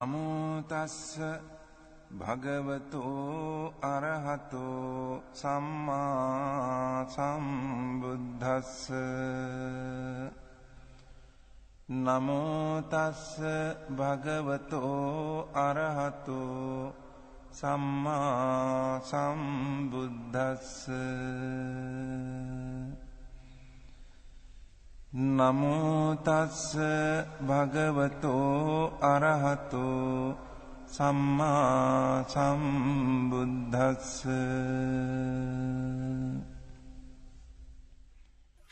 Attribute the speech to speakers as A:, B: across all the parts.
A: නමුතස්ස භගවතෝ අරහතෝ සම්මා සම්බුද්ධස්ස නමුතස්ස භගවතෝ අරහතෝ සම්මා සම්බුද්ධස්ස නමෝ තස්ස භගවතෝ අරහතෝ සම්මා සම්බුද්දස්ස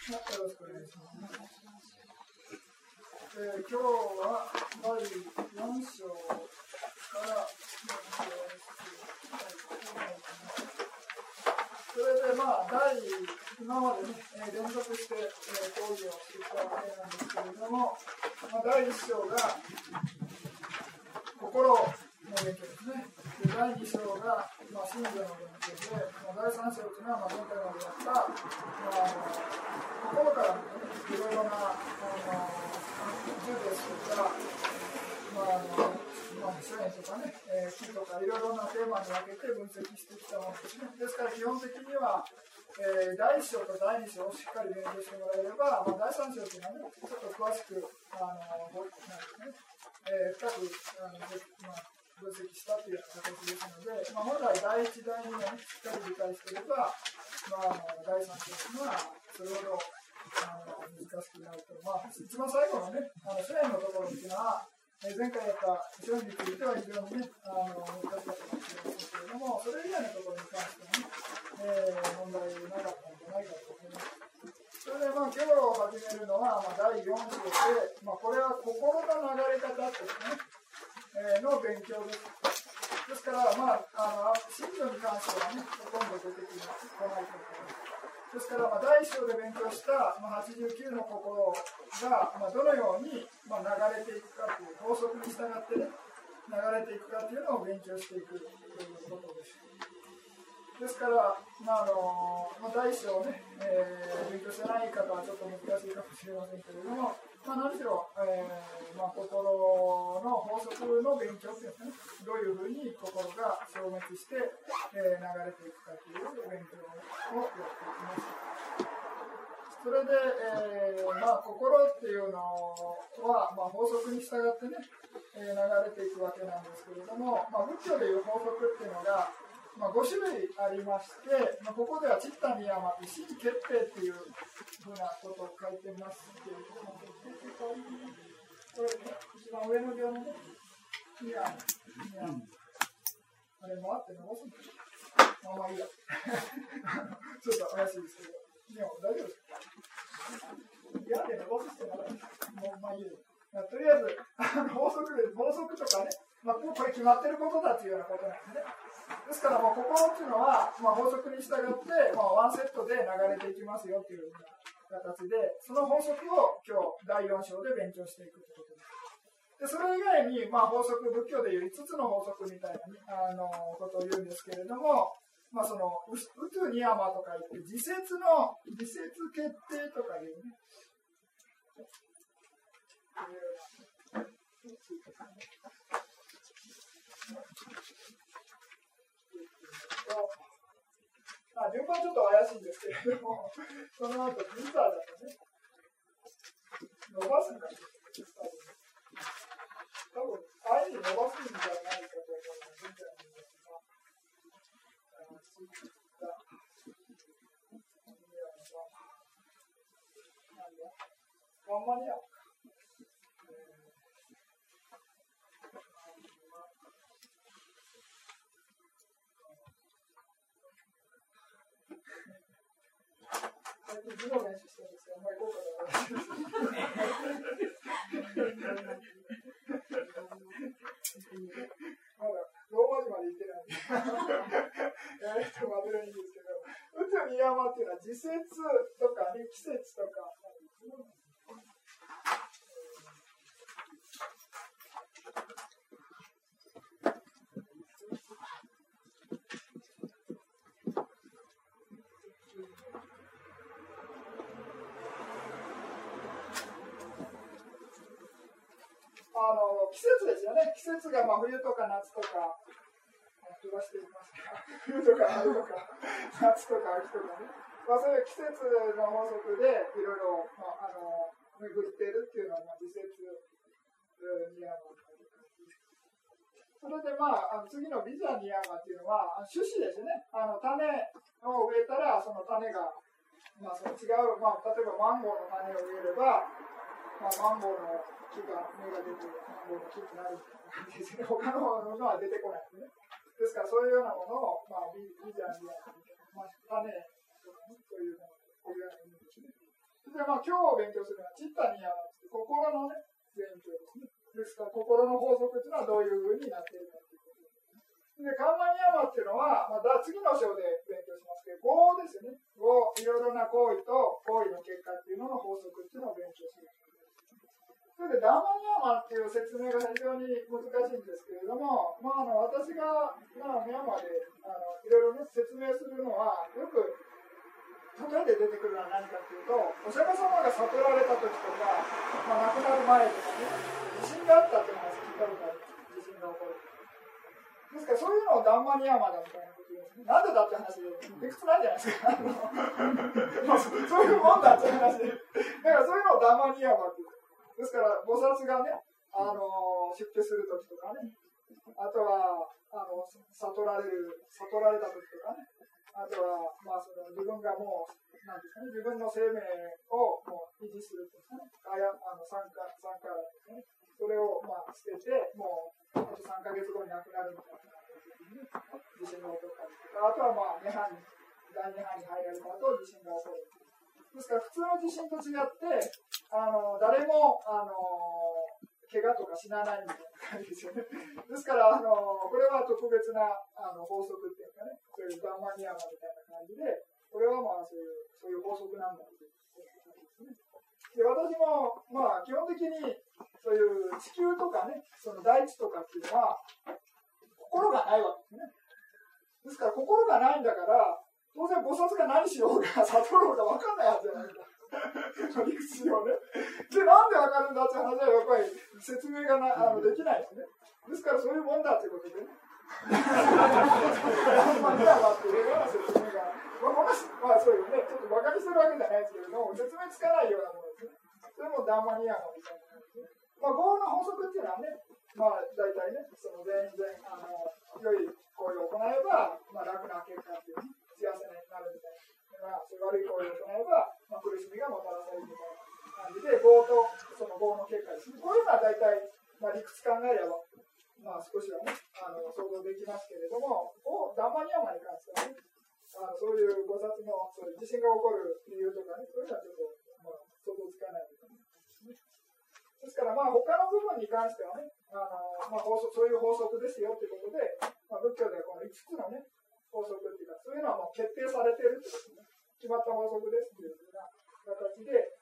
B: よろしくお願いします。えー今日は第4章から勉強していきたいと思います。それでまあ、第 今までね、え連続して、え講義をしてきたわけなんですけれども、まあ、第1章が心の勉強ですね。で第2章が、まあ、信条の勉強で、まあ、第3章というのは、まあ、前回までやった、まあ、心からね、いろいろな、あの、銃ですとか、まあ、あの、まあ、サイエンスとかね、えー、木とかいろいろなテーマに分けて分析してきたものですね。ですから基本的には、えー、第1章と第2章をしっかり勉強してもらえれば、まあ、第3章というのはね、ちょっと詳しく、あの、なんですね、えー、深く、あの、まあ、分析したという形ですので、まあ、本来第1、第2をね、しっかり理解していれば、まあ、あの第3章というのは、それほど、あの、難しくないと。まあ、一番最後のね、あの、支援のところっていうのは、え前回やった資料については非常にね、あの難しかったかもしれませんけれども、それ以外のところに関してはね、えー問題なかったんじゃないかと思います。それでまあ今日始めるのは、まあ、第4章で、まあ、これは心の流れ方ですね、えーの勉強です。ですから、まあ、あの信条に関してはね、ほとんど出てきます来ないと思います。ですから、まあ、第1章で勉強した、まあ、89の心が、まあ、どのように、まあ、流れていくかという法則に従ってね、流れていくかというのを勉強していくということです。ですから、まああのまあ、第1章をね、えー勉強してない方はちょっと難しいかもしれませんけれども、まあ、何しろ、えーまあ、心の法則の勉強というのはね、どういうふうに心が消滅して、えー流れていくかという勉強をやっていきます。それで、えーまあ、心っていうのは、まあ、法則に従ってね、えー流れていくわけなんですけれども、まあ、仏教でいう法則っていうのが、まあ、5種類ありまして、まあ、ここではチッタニヤマ、意思決定っていうふうなことを書いてますけれども、これね、一番上の行のね、ニヤ、ニヤ、あれ回って伸ばすん。だまあまあいいや。ちょっと怪しいですけど、ニヤ、大丈夫ですいやで伸ばす必要ないもうまあいいです。とりあえず、あの法則で、法則とかね、まあ、これ決まってることだというようなことなん。ですね。ですから、もう心っていうのは、まあ、法則に従って、まあ、ワンセットで流れていきますよというような形で、その法則を今日、第4章で勉強していくということです。でそれ以外に、まあ、法則、仏教でいう5つの法則みたいな、あのことを言うんですけれども、まあ、その、ううつにやまとか言って、自説の、自説決定とかいうね、まあ、順番ちょっと怪しいんですけれども、その後、ギターだとね、伸ばすんだ多分、あえて伸ばすんじゃないかと思うので、ギター。にあのツイッターなんだ、ワンマニア練習してるんすけど、あり効果な。まあ冬とか夏とか、飛ばしていますが、冬とか春とか、夏とか秋とかね。まあ、そういう季節の法則でいろいろ、まあ、あの巡っているっていうのは、まあ、時節ニアマそれでまあ、あの次のビザニアマっていうのは、種子ですね。あの種を植えたら、その種が、まあ、その違う、まあ、例えばマンゴーの種を植えれば、まあ、マンゴーの木が、芽が出て、マンゴーの木になる感じですね。他のものは出てこないですね。ですから、そういうようなものを、まあ、ビビザニアマ、まあ、種というのこういう意味ですね。で、まあ、今日勉強するのは、チッタニアは心のね、勉強ですね。ですから、心の法則というのはどういうふうになっているかということでね。で、カンマニヤマっていうのは、まあ、次の章で勉強しますけど、5ですよね。5、いろいろな行為と行為の結果っていうのの法則っていうのを勉強する。それで、ダーマニヤマっていう説明が非常に難しいんですけれども、まあ、あの私が、まあ、ミャンマーであのいろいろ、ね、説明するのは、よく例えで出てくるのは何かというと、お釈迦様が悟られた時とか、まあ、亡くなる前とかね、地震があったっていう話聞いたことある。地震が起こる。ですから、そういうのをダンマニヤマだみたいなことですね。なんでだって話で、理屈ないじゃないですか。そういうもんだって話で。だからそういうのをダンマニヤマって。ですから、菩薩がね、あの出家する時とかね、あとは、あの悟られる、悟られた時とかね、あとは、まあ、その自分がもう、なんですかね、自分の生命をもう維持するとですね、あやあの参加、参加ですね、それをまあ捨てて、もう、あと3か月後に亡くなるみたいな、地震が起こったりとか、あとはまあ、涅槃に、大涅槃に入られた後、地震が起こる。ですから、普通の地震と違って、あの誰も、あの怪我とか死なないみたいな感じですよね。ですから、あのこれは特別なあの法則っていうかね、そういうガンマニアマみたいな感じで、これはまあそういうそういう法則なんだっていうことですね。で私も、まあ、基本的にそういう地球とかね、その大地とかっていうのは、心がないわけですね。ですから、心がないんだから、当然菩薩が何しようが、悟ろうが分かんないはずじゃないですか。理屈上ね。で、なんでわかるんだって話はやっぱり説明がなあのできないですね。ですからそういうもんだってことでね。まあ、じゃあっていうような説明が、まあ、そういうね、ちょっと馬鹿にするわけじゃないですけども、説明つかないようなものですね。それもダンマニアモみたいな感じで。まあ、業の法則っていうのはね、まあ、大体ね、その全然、あの、良い行為を行えば、まあ、楽な結果っていうね、幸せになるみたいな。まあ、悪い行為を行えば、まあ、苦しみがもたらされるみたいな感じで、業とその業の結果ですね。こういうのは大体、まあ、理屈考えれば、まあ、少しはね、あの想像できますけれども、おダンマニヤマに関してはね、あのそういう菩薩のそういう地震が起こる理由とかね、そういうのはちょっと、まあ、想像つかないですね。ですから、まあ、他の部分に関してはね、あのまあ、法則そういう法則ですよということで、まあ、仏教ではこの5つのね、法則っていうか、そういうのはもう決定されているということですね。決まった法則ですというふうな形で、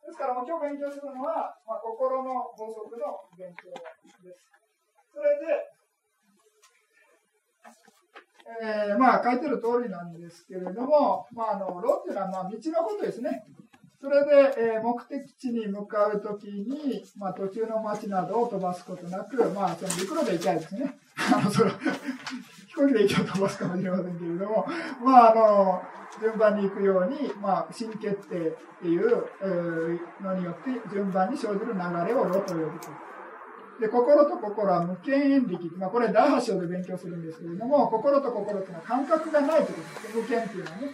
B: ですから、今日勉強するのは、まあ、心の法則の勉強です。それで、えー、まあ書いてる通りなんですけれども、まあ、あの路っていうのはまあ道のことですね。それで、えー、目的地に向かうときに、まあ、途中の町などを飛ばすことなく、まあ、その陸路で行きたいですね。あの、その、飛行機で行きを飛ばすかもしれませんけれども、まあ、あの、順番に行くように、まあ、新決定っていう、のによって、順番に生じる流れを路と呼ぶと。で、心と心は無権縁力。まあ、これ第8章で勉強するんですけれども、心と心っていうのは感覚がないということです。無権っていうのはね。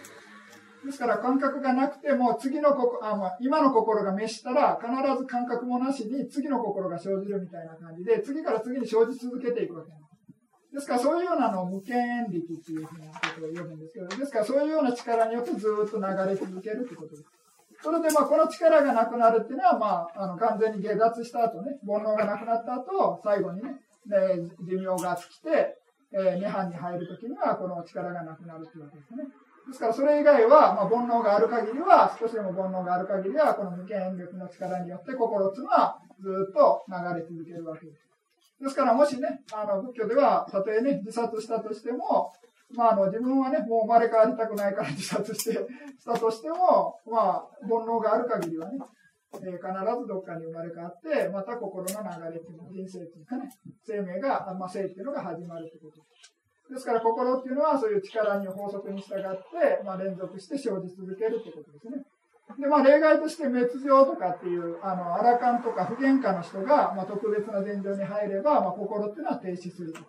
B: ですから感覚がなくても、次のこあ、まあ、今の心が滅したら、必ず感覚もなしに次の心が生じるみたいな感じで、次から次に生じ続けていくわけです。ですからそういうようなのを無権力っていうふうなことを呼ぶんですけど、ですからそういうような力によってずっと流れ続けるってことです。それでまあこの力がなくなるっていうのは、まあ、あの完全に下脱した後ね、煩悩がなくなった後、最後にね、ね寿命が尽きて、えー、涅槃に入るときにはこの力がなくなるっていうわけですね。ですから、それ以外は、まあ、煩悩がある限りは、少しでも煩悩がある限りは、この無限力の力によって、心っていうのは、ずっと流れ続けるわけです。ですから、もしね、あの、仏教では、たとえね、自殺したとしても、まあ、あの、自分はね、もう生まれ変わりたくないから自殺して、したとしても、まあ、煩悩がある限りはね、えー、必ずどっかに生まれ変わって、また心の流れっていうのは人生っていうかね、生命が、まあ、生っていうのが始まるってことです。から心っていうのはそういう力に法則に従って、まあ、連続して生じ続けるってことですね。で、まあ、例外として滅情とかっていう、あの、アラカンとか不喧嘩の人が、まあ、特別な禅情に入れば、まあ、心っていうのは停止すると。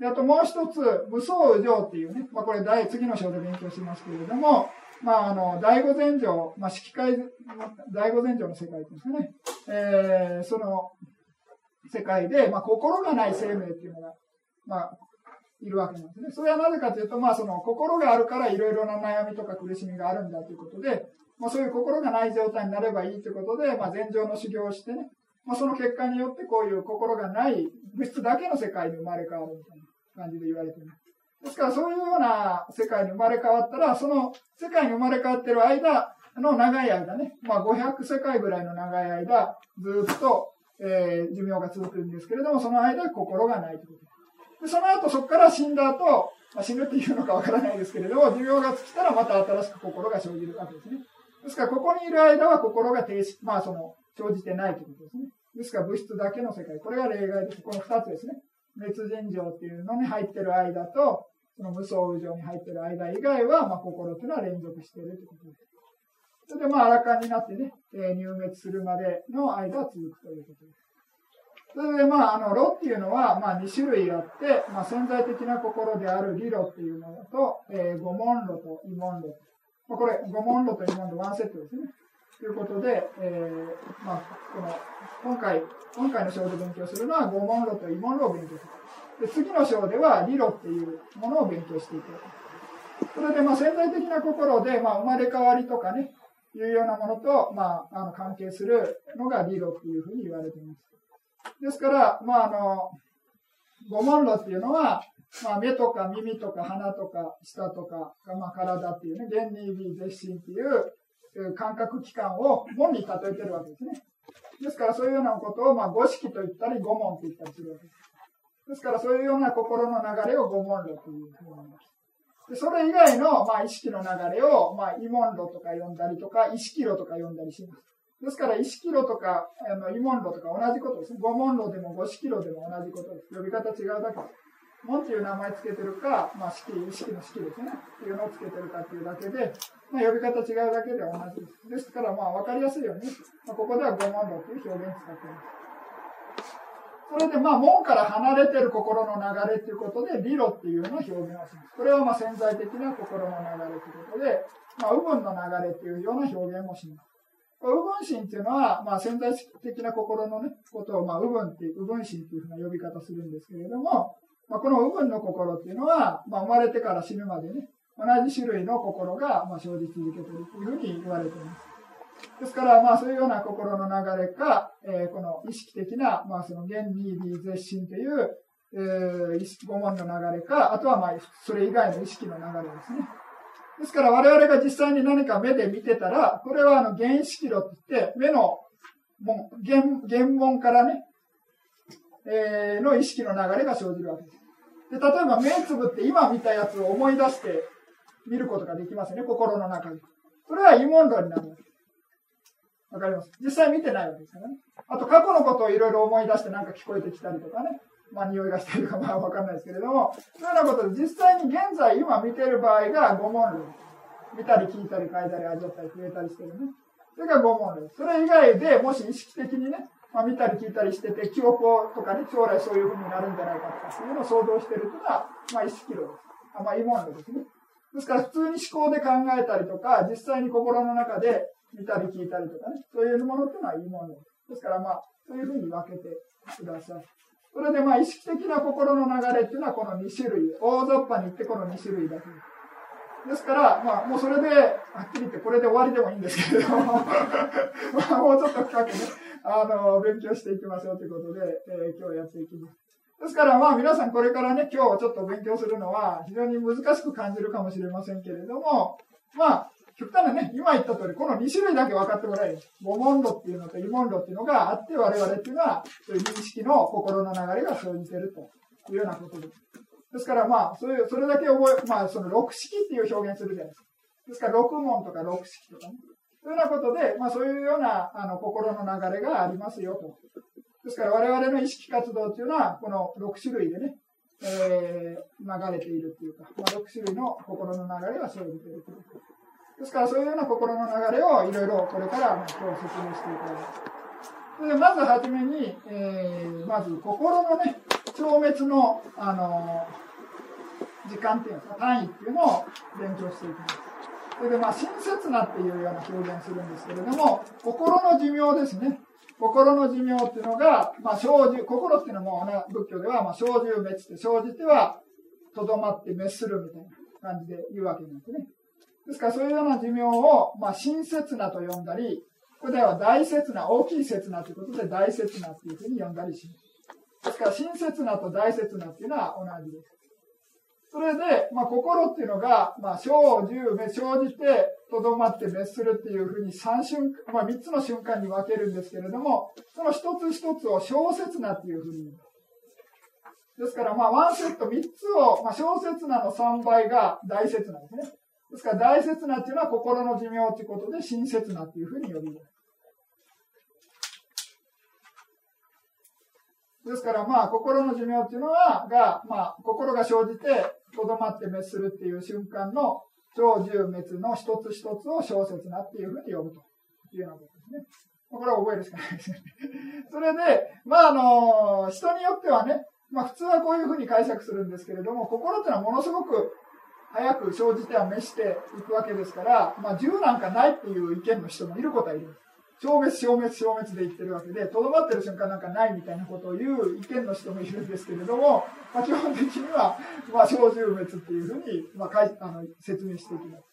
B: で、あともう一つ、無双右情っていうね、まあ、これ第、次の章で勉強しますけれども、まあ、あの、第五禅定、まあ、式会、第五禅定の世界ですね。えー、その、世界で、まあ、心がない生命っていうのが、まあ、いるわけなんですね。それはなぜかというと、まあ、その、心があるからいろいろな悩みとか苦しみがあるんだということで、まあ、そういう心がない状態になればいいということで、まあ、禅定の修行をしてね、まあ、その結果によってこういう心がない物質だけの世界に生まれ変わるみたいな感じで言われてます。ですからそういうような世界に生まれ変わったら、その世界に生まれ変わってる間の長い間ね、まあ500世界ぐらいの長い間、ずっと、えー、寿命が続くんですけれども、その間心がないということで。その後そこから死んだ後、まあ、死ぬっていうのかわからないですけれども、寿命が尽きたらまた新しく心が生じるわけですね。ですから、ここにいる間は心が停止、まあその、生じてないということですね。ですから、物質だけの世界。これが例外です。この二つですね。滅人情っていうのに入ってる間と、その無双右上に入ってる間以外は、まあ、心というのは連続しているということです。それで、まあ、荒かになってね、えー、入滅するまでの間は続くということです。それで、まあ、あの、炉っていうのは、まあ、2種類あって、まあ、潜在的な心である理論っていうものと、えー、五問炉と異問炉。まあ、これ、五問炉と異問炉ワンセットですね。ということで、えー、まあ、この、今回、今回の章で勉強するのは五問炉と異問炉を勉強する。で次の章では理論っていうものを勉強していく。それでまあ潜在的な心でまあ生まれ変わりとかね、いうようなものと、まあ、あの関係するのが理論っていうふうに言われています。ですから、まあ、あの、五問論っていうのは、まあ、目とか耳とか鼻とか舌とか、まあ、体っていうね、原理美絶心っていう感覚器官を門に例えてるわけですね。ですからそういうようなことを、まあ、五式と言ったり、五問と言ったりするわけです。ですからそういうような心の流れを五問論というふうに言います。でそれ以外の、まあ、意識の流れを、まあ、異問論とか呼んだりとか、意識論とか呼んだりします。ですから、意識論とか、あの、異問論とか同じことです。五問論でも五式論でも同じことです。呼び方違うだけです。門っていう名前つけてるか、まあ、式、意識の式ですね。っていうのをつけてるかっていうだけで、まあ、呼び方違うだけで同じです。ですから、まあ、わかりやすいように、まあ、ここでは五問論という表現を使っています。それでまあ門から離れてる心の流れということで、理論っていうのを表現をします。これはまあ潜在的な心の流れということで、まあ、右分の流れというような表現もします。右分心っていうのは、まあ、潜在的な心のね、ことを、まあ、右分っていう、右分心っていうふうな呼び方するんですけれども、まあ、この右分の心っていうのは、まあ、生まれてから死ぬまでね、同じ種類の心が、まあ、生じ続けているというふうに言われています。ですから、まあ、そういうような心の流れか、えー、この意識的な、まあ、その原理理絶心という、えー、意識、五問の流れか、あとは、まあ、それ以外の意識の流れですね。ですから、我々が実際に何か目で見てたら、これは、あの、原意識路って言って、目の、も原、原文からね、えー、の意識の流れが生じるわけです。で、例えば目つぶって今見たやつを思い出して見ることができますね、心の中に。それは異問論になるわけです。わかります？実際見てないわけですからね。あと過去のことをいろいろ思い出してなんか聞こえてきたりとかね。まあ匂いがしたりとかまあわかんないですけれども、そういうようなことで実際に現在今見てる場合が五問類。見たり聞いたり書いたり味わったり触れたりしてるね。それが五問類。それ以外でもし意識的にね、まあ、見たり聞いたりしてて、記憶とかね、将来そういうふうになるんじゃないかとか、そういうのを想像してるというのは、まあ意識論です。あまあ、異問論ですね。ですから普通に思考で考えたりとか、実際に心の中で見たり聞いたりとかね、そういうものっていうのはいいものですからまあ、そういうふうに分けてください。それでまあ、意識的な心の流れっていうのはこの2種類。大雑把に言ってこの2種類だけです。から、まあ、もうそれで、はっきり言ってこれで終わりでもいいんですけれども、まあ、もうちょっと深くね、あの、勉強していきましょうということで、えー、今日やっていきます。ですからまあ皆さんこれからね、今日ちょっと勉強するのは非常に難しく感じるかもしれませんけれども、まあ、極端なね、今言った通り、この2種類だけ分かってもらえる。五問路っていうのと異問路っていうのがあって、我々っていうのは、そういう認識の心の流れが生じてるというようなことです。ですからまあ、そういう、それだけ覚え、まあ、その六式っていう表現するじゃないですか。ですから、六問とか六式とかね。というようなことで、まあ、そういうようなあの心の流れがありますよと。ですから我々の意識活動というのは、この6種類でね、えー、流れているというか、まあ、6種類の心の流れが生じているというですから、そういうような心の流れをいろいろこれから今日説明していただきます。でまずはじめに、えー、まず心のね、消滅の、あのー、時間っていうんですか、単位っていうのを勉強していきます。それで、まあ、親切なっていうような表現するんですけれども、心の寿命ですね。心の寿命っていうのが、まあ、生じ、心っていうのも、ね、仏教では、まあ、生じ滅って、生じては、とどまって滅するみたいな感じで言うわけなんですね。ですから、そういうような寿命を、まあ、親切なと呼んだり、ここでは大切な、大きい切なということで、大切なっていうふうに呼んだりします。ですから、親切なと大切なっていうのは同じです。それで、まあ、心っていうのが、まあ、生じ、生じて、とどまって滅するっていうふうに三瞬間、まあ、三つの瞬間に分けるんですけれども、その一つ一つを小説なっていうふうに。ですから、まあ、ワンセット三つを、まあ、小説なの三倍が大切なんですね。ですから、大切なっていうのは心の寿命ということで、親切なっていうふうに呼びます。ですから、まあ、心の寿命っていうのは、が、まあ、心が生じて、とどまって滅するっていう瞬間の、超重滅の一つ一つを小説なっていうふうに呼ぶというようなことですね。これは覚えるしかないですね。それで、まあ、あの、人によってはね、まあ、普通はこういうふうに解釈するんですけれども、心っていうのはものすごく早く生じては召していくわけですから、まあ、銃なんかないっていう意見の人もいることはいる。消滅、消滅、消滅で言ってるわけで、とどまってる瞬間なんかないみたいなことを言う意見の人もいるんですけれども、まあ、基本的には、まあ、小獣滅っていうふうに、まあ、かいあの説明していきます。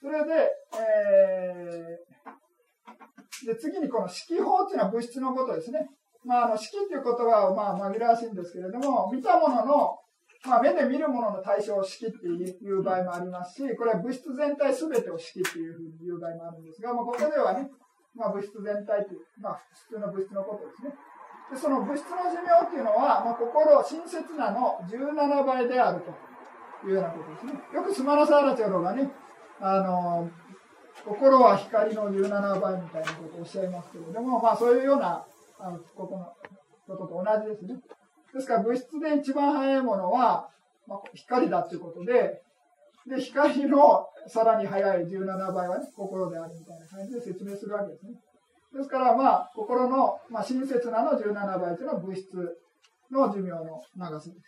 B: それで、えー、で次にこの色法っていうのは物質のことですね。まあ、あの色っていう言葉はまあ紛らわしいんですけれども、見たもののまあ、目で見るものの対象を式っていう場合もありますし、これは物質全体すべてを式っていうふうに言う場合もあるんですが、まあ、ここではね、まあ、物質全体という、まあ、普通の物質のことですね。でその物質の寿命っていうのは、まあ、心、親切なの17倍であるというようなことですね。よくスマラサーラ長老がね、あの、心は光の17倍みたいなことをおっしゃいますけれども、まあそういうようなあのここのことと同じですね。ですから物質で一番速いものは、まあ、光だということで、で、光のさらに速い17倍はね、心であるみたいな感じで説明するわけですね。ですから、まあ、心の、まあ、親切なの17倍というのは物質の寿命の長さです。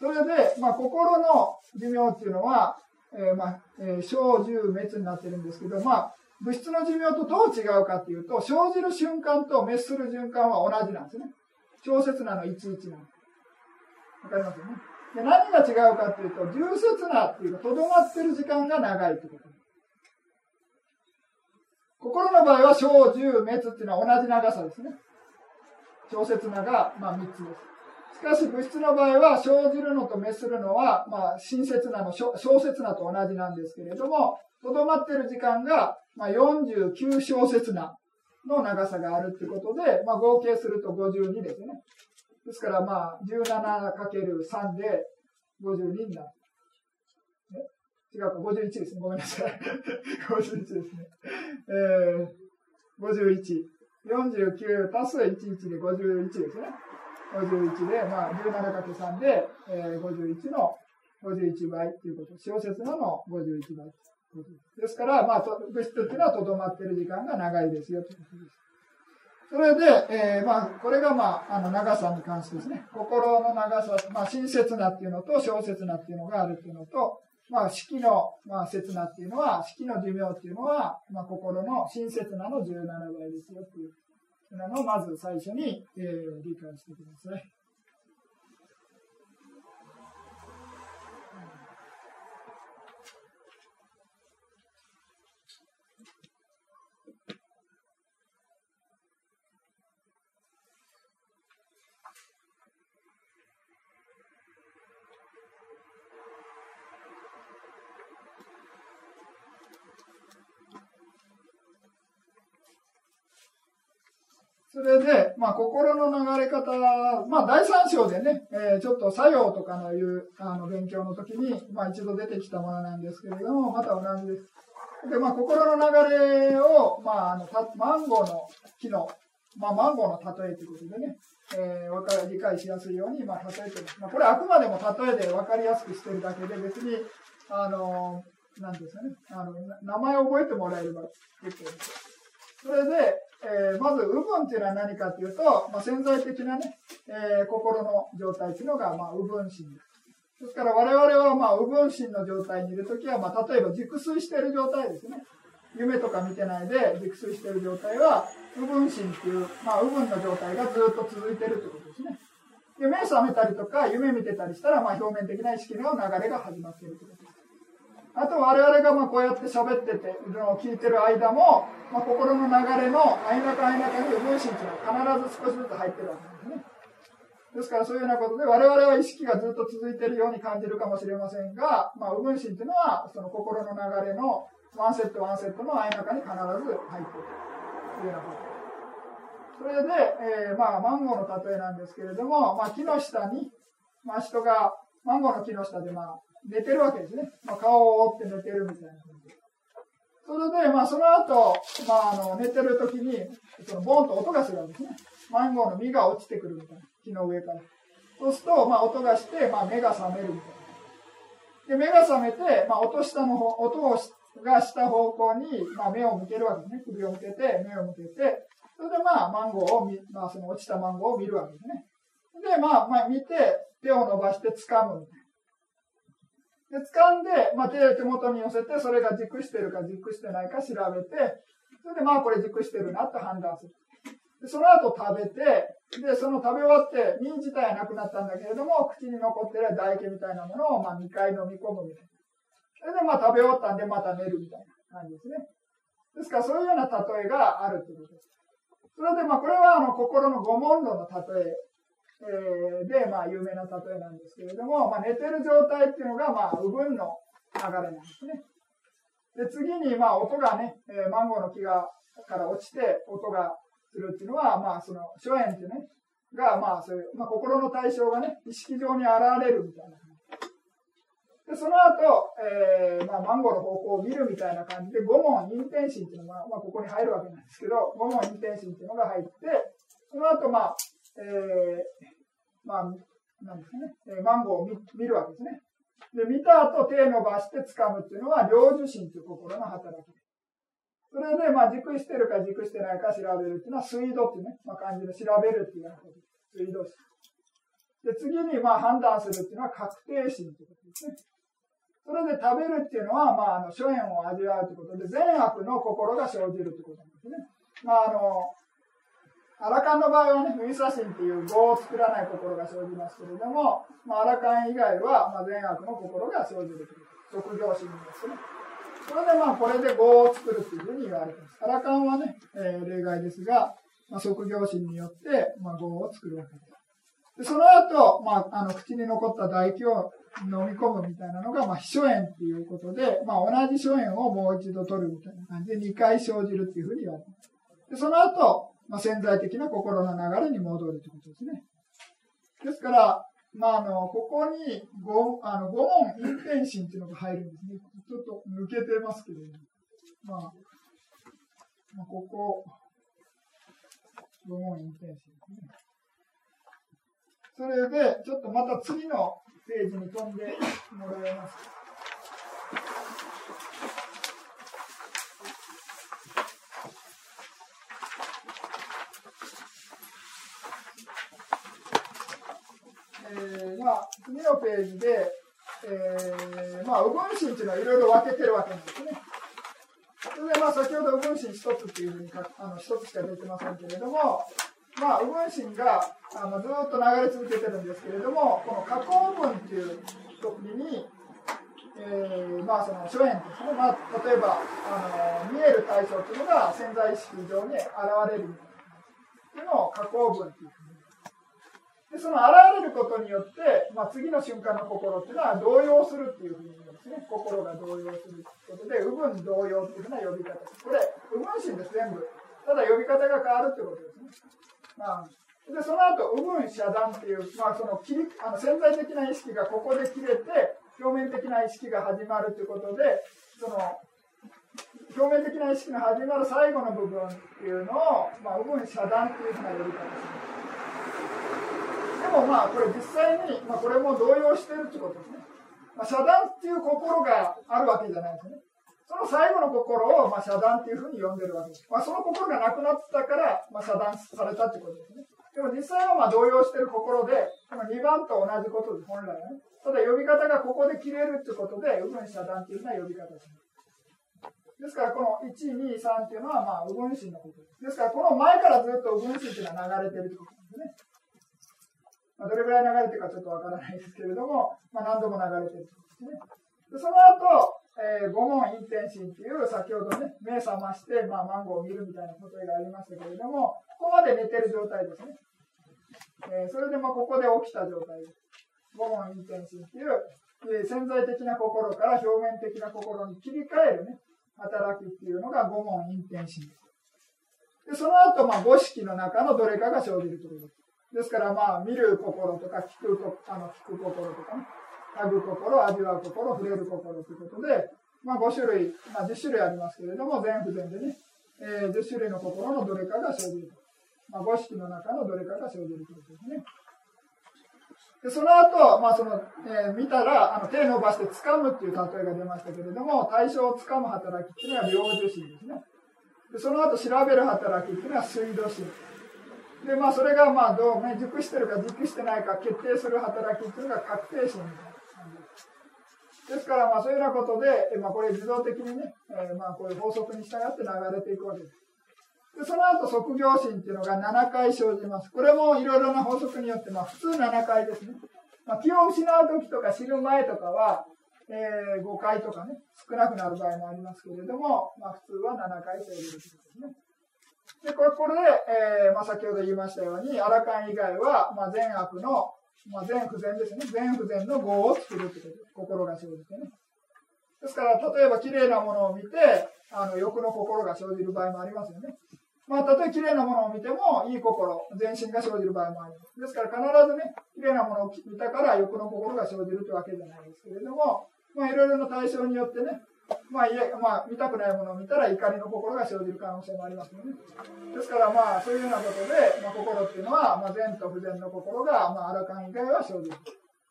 B: それで、まあ、心の寿命っていうのは、えー、まあ、えー、小十滅になってるんですけど、まあ、物質の寿命とどう違うかっていうと、生じる瞬間と滅する瞬間は同じなんですね。小説なの11なの。わかりますよね？で何が違うかっていうと、重説なっていうか、とどまってる時間が長いってこと。心の場合は小、十、滅っていうのは同じ長さですね。小説なが、まあ、3つです。しかし物質の場合は生じるのと滅するのは、まあ、親切なの、小説なと同じなんですけれども、とどまってる時間が、まあ、49小説なの長さがあるってことで、まあ、合計すると52ですね。ですから、まあ、17×3 で52になる。違うか、51ですね。ごめんなさい。51ですね。えー、51。49足す11で51ですね。51で、まあ、17×3 で、えー、51の51倍っていうこと。小説なの51倍。ですから、まあ、物質っていうのはとどまってる時間が長いですよということです。それで、えー、まあ、これが、まあ、あの、長さに関してですね。心の長さ、まあ、親切なっていうのと、小切なっていうのがあるっていうのと、まあ、式の、まあ、切なっていうのは、式の寿命っていうのは、まあ、心の親切なの17倍ですよっていうのを、まず最初に、えー、理解してください。それで、まあ、心の流れ方、まあ、第三章でね、えー、ちょっと作用とかのいう、あの、勉強の時に、まあ、一度出てきたものなんですけれども、また同じです。で、まあ、心の流れを、まあ、あの、マンゴーの木の、まあ、マンゴーの例えということでね、えー、わか理解しやすいように、まあ、例えてる。まあ、これあくまでも例えで分かりやすくしてるだけで、別に、あの、なんですかね、あの、名前を覚えてもらえれば結構です。それで、えー、まず、右分っていうのは何かっていうと、まあ、潜在的なね、えー、心の状態っていうのが、まあ、右分心です。ですから我々は、まあ、右分心の状態にいるときは、まあ、例えば熟睡している状態ですね。夢とか見てないで熟睡している状態は、右分心っていう、まあ、右分の状態がずっと続いているということですね。で、目覚めたりとか、夢見てたりしたら、まあ、表面的な意識の流れが始まっているということです。あと我々がまあこうやって喋っててる、のを聞いてる間も、まあ、心の流れの間中間中に分心っていうのは必ず少しずつ入ってるわけですね。ですからそういうようなことで我々は意識がずっと続いているように感じるかもしれませんが、まあ、右分心っていうのはその心の流れのワンセットワンセットの間中に必ず入っているというようなこと。それで、えー、まあ、マンゴーの例えなんですけれども、まあ、木の下に、まあ、人が、マンゴーの木の下で、まあ、寝てるわけですね。まあ、顔を覆って寝てるみたいな感じ。それで、まあ、その後、まあ、あの、寝てる時に、その、ボーンと音がするわけですね。マンゴーの実が落ちてくるみたいな。木の上から。そうすると、まあ、音がして、まあ、目が覚めるみたいな。で、目が覚めて、まあ、音下の方、音がした方向に、まあ、目を向けるわけですね。首を向けて、目を向けて、それで、まあ、マンゴーを見、まあ、その落ちたマンゴーを見るわけですね。で、まあ、まあ、見て、手を伸ばして掴むみたいな。で、掴んで、まあ、手を手元に寄せて、それが熟してるか熟してないか調べて、それでまあこれ熟してるなと判断する。で、その後食べて、で、その食べ終わって、身自体はなくなったんだけれども、口に残ってる唾液みたいなものを、まあ2回飲み込むみたいな。それでまあ食べ終わったんで、また寝るみたいな感じですね。ですから、そういうような例えがあるということです。それで、まあ、これは、あの、心の五問論の例ええー、で、まあ、有名な例えなんですけれども、まあ、寝てる状態っていうのが、まあ、右分の流れなんですね。で、次に、まあ、音がね、えー、マンゴーの木が、から落ちて、音がするっていうのは、まあ、その、初縁ってね、が、まあ、そういう、まあ、心の対象がね、意識上に現れるみたいな。で、その後、えー、まあ、マンゴーの方向を見るみたいな感じで、五問陰天心っていうのが、まあ、ここに入るわけなんですけど、五問陰天心っていうのが入って、その後、まあ、えー、まあ、なんですね、えマンゴーを見見るわけですね。で、見た後手伸ばして掴むっていうのは、領受心という心の働き。それで、まあ、熟してるか熟してないか調べるっていうのは、水道っていうね、まあ、漢字で調べるっていうようなことです。水道心。で、次に、まあ、判断するっていうのは、確定心ということですね。それで食べるっていうのは、まあ、あの、諸縁を味わうということで、善悪の心が生じるということなんですね。まあ、あの、アラカンの場合はね、ミサシンっていう語を作らない心が生じますけれども、まあ、アラカン以外は、まあ、善悪の心が生じるという、職業心ですね。それでまあ、これで語を作るというふうに言われています。アラカンはね、えー、例外ですが、まあ、職業心によって、まあ、語を作るわけです。でその後、まあ、あの、口に残った唾液を飲み込むみたいなのが、まあ、秘書炎っていうことで、まあ、同じ書炎をもう一度取るみたいな感じで2回生じるっていうふうに言われています。で、その後、まあ、潜在的な心の流れに戻るということですね。ですから、まあ、あの、ここに五、あの、五問陰天心っていうのが入るんですね。ちょっと抜けてますけれど、まあ、まあ、ここ、五問陰天心ですね。それで、ちょっとまた次のページに飛んでもらえます。えー、まあ、次のページで、えー、まあ、右分心っていうのはいろいろ分けてるわけなんですね。それで、まあ、先ほど右分心一つっていうふうにあの、一つしか出てませんけれども、まあ、右分心があのずっと流れ続けてるんですけれども、この加工分っていう時に、えー、まあ、その、初演ですね。まあ、例えば、あの、見える対象っていうのが潜在意識上に現れるっていうのを加工分っていうふうにで、その現れることによって、まあ、次の瞬間の心っていうのは動揺するっていうふうに言うんですね。心が動揺するということで、右分動揺っていうふうな呼び方です。これ、右分心です、全部。ただ呼び方が変わるってことですね。まあ、で、その後、右分遮断っていう、まあ、その切りあの潜在的な意識がここで切れて、表面的な意識が始まるということで、その、表面的な意識の始まる最後の部分っていうのを、まあ、右分遮断っていうふうな呼び方ですでもまあ、これ実際に、まあ、これも動揺してるってことですね。まあ、遮断っていう心があるわけじゃないですね。その最後の心を、まあ、遮断っていうふうに呼んでるわけです。まあ、その心がなくなったから、まあ、遮断されたってことですね。でも実際はまあ動揺してる心で、この2番と同じことです本来はね。ただ呼び方がここで切れるってことで、右分遮断っていうような呼び方です。ですから、この1、2、3っていうのは、まあ、右分心のことです。ですから、この前からずっと右分心っていうのは流れてるってことですね。まあ、どれぐらい流れてるかちょっとわからないですけれども、まあ、何度も流れてるってことですね。でその後、えー、五問陰天心っていう、先ほどね、目覚まして、まあ、マンゴーを見るみたいなことがありましたけれども、ここまで寝てる状態ですね。えー、それでまあここで起きた状態です。五問陰天心っていう、えー、潜在的な心から表面的な心に切り替えるね、働きっていうのが五問陰天心です。で、その後、まあ、五式の中のどれかが生じるということです。から、まあ、見る心とか、聞くあの聞く心とかね、嗅ぐ心、味わう心、触れる心ということで、まあ、5種類、まあ、10種類ありますけれども、全不全でね、えー、10種類の心のどれかが生じると。まあ、五式の中のどれかが生じるということですね。でその後、まあそのえー、見たらあの手伸ばして掴むっていう例えが出ましたけれども対象を掴む働きっていうのは領受心ですねでその後調べる働きっていうのは水道心でまあそれがまあどうね熟してるか熟してないか決定する働きっていうのが確定心みたいなですから、まあ、そういうようなことで、まあ、これ自動的にね、えー、まあ、こういう法則に従って流れていくわけです。でその後、即業心っていうのが7回生じます。これもいろいろな法則によって、まあ、普通7回ですね。まあ、気を失う時とか死ぬ前とかは、えー、5回とかね、少なくなる場合もありますけれども、まあ、普通は7回生じるということですね。で、これ、これで、えー、まあ、先ほど言いましたように、アラカン以外は、まあ、善悪のまあ、全不全ですね。全不全の業を作るってことです。心が生じてね。ですから、例えば綺麗なものを見て、あの、欲の心が生じる場合もありますよね。まあ、たとえ綺麗なものを見ても、いい心、全身が生じる場合もあります。ですから、必ずね、綺麗なものを見たから欲の心が生じるというわけじゃないですけれども、まあ、いろいろな対象によってね、まあ、いえ、まあ、見たくないものを見たら怒りの心が生じる可能性もありますよね。ですから、まあ、そういうようなことで、まあ、心っていうのは、まあ、善と不善の心が、まあ、アラカン以外は生じる。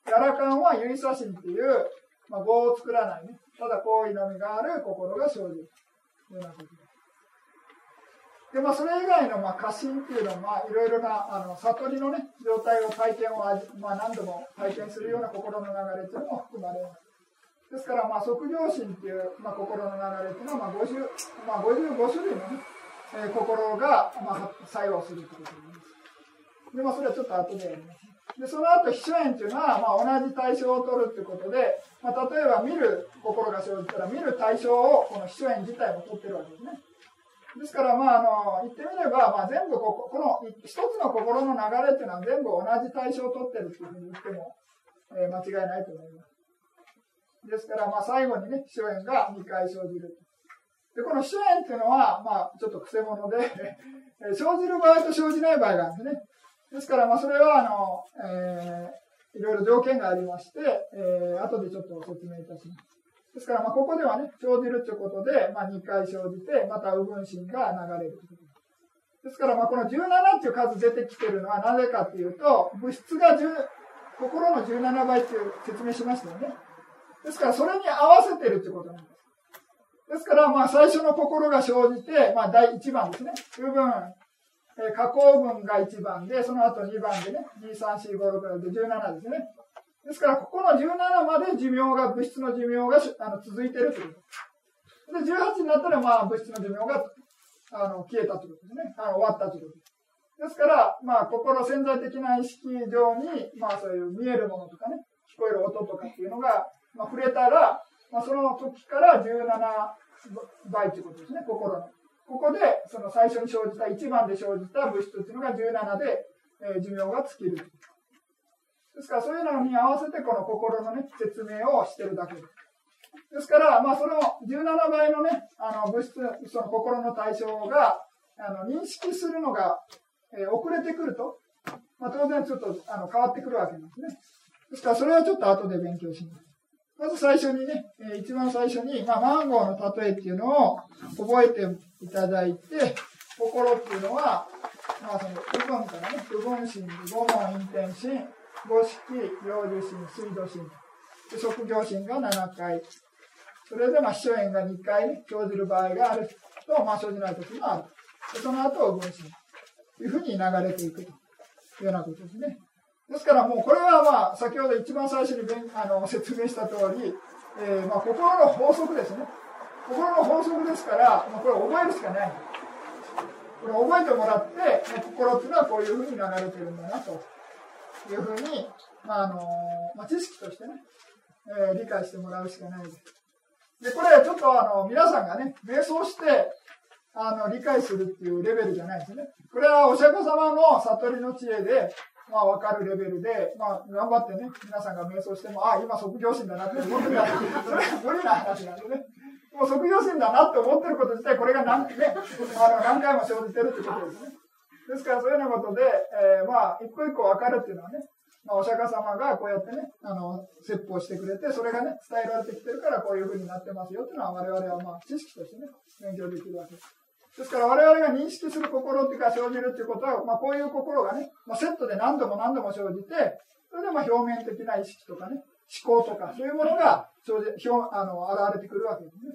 B: アラカンはユイサシンっていう、まあ、業を作らないね。ただ、行為のみがある心が生じる。というようなことで。で、まあ、それ以外の、まあ、過信っていうのは、まあ、いろいろな、あの、悟りのね、状態を体験を、まあ、何度も体験するような心の流れっていうのも含まれます。ですから、まあ、即上心っていう、まあ、心の流れっていうのは、まあ、50、まあ、55種類のね、えー、心が、まあ、作用するということです。で、まあ、それはちょっと後でやります。で、その後、秘書縁っていうのは、まあ、同じ対象を取るっていうことで、まあ、例えば見る心が生じたら、見る対象を、この秘書縁自体も取ってるわけですね。ですから、まあ、あの、言ってみれば、まあ、全部ここ、この一つの心の流れっていうのは全部同じ対象を取ってるっていうふうに言っても、えー、間違いないと思います。ですから、まあ、最後にね、秘書縁が2回生じる。で、この秘書縁っていうのは、まあ、ちょっと癖者で 生じる場合と生じない場合があるんですね。ですから、まあ、それは、あの、えー、いろいろ条件がありまして、えー、後でちょっと説明いたします。ですから、まあ、ここではね、生じるということで、まあ、2回生じて、また、右分心が流れるです。ですから、まあ、この17っていう数出てきてるのはなぜかっていうと、物質が10、心の17倍っていう説明しましたよね。ですから、それに合わせてるってことなんです。ですから、まあ、最初の心が生じて、まあ、第1番ですね。部分、えー、加工分が1番で、その後2番でね、2、3、4、5、6、で17ですね。ですから、ここの17まで寿命が、物質の寿命があの続いてるということ。で、18になったら、まあ、物質の寿命があの消えたということですね。あの終わったということです。ですから、まあ、心潜在的な意識上に、まあ、そういう見えるものとかね、聞こえる音とかっていうのが、まあ、触れたら、まあ、その時から17倍ということですね、心の。ここで、その最初に生じた、1番で生じた物質っていうのが17で、えー、寿命が尽きる。ですから、そういうのに合わせて、この心のね、説明をしてるだけです。ですから、まあ、その17倍のね、あの、物質、その心の対象が、あの、認識するのが、えー、遅れてくると、まあ、当然ちょっとあの変わってくるわけですね。ですから、それはちょっと後で勉強します。まず最初にね、え、一番最初に、まあ、マンゴーの例えっていうのを覚えていただいて、心っていうのは、まあ、その、部分からね、部分心、五問、陰天心、五色、領受心、水道心、職業心が7回、それで、まあ、秘書縁が2回、ね、生じる場合があると、まあ、生じない時もある。その後、分心。というふうに流れていくというようなことですね。ですからもうこれはまあ先ほど一番最初にあの説明した通り、えー、まあ心の法則ですね。心の法則ですから、まあ、これ覚えるしかない。これ覚えてもらって、心っていうのはこういうふうに流れてるんだなというふうに、まああのまあ、知識としてね、えー、理解してもらうしかないです。で、これちょっとあの皆さんがね、瞑想してあの理解するっていうレベルじゃないですね。これはお釈迦様の悟りの知恵で、まあ、わかるレベルで、まあ、頑張ってね、皆さんが瞑想しても、ああ、今、即業心だなって思ってた。それは無理な話なんでね。もう即業心だなって思ってること自体、これが何,、ね、あの何回も生じてるってことですね。ですから、そういうようなことで、えー、まあ、一個一個わかるっていうのはね、まあ、お釈迦様がこうやってね、あの、説法してくれて、それがね、伝えられてきてるから、こういうふうになってますよっていうのは、我々はまあ、知識としてね、勉強できるわけです。ですから我々が認識する心っていうか生じるっていうことは、まあ、こういう心がね、まあ、セットで何度も何度も生じて、それでまあ表面的な意識とかね、思考とか、そういうものが生じ表あの現れてくるわけですね。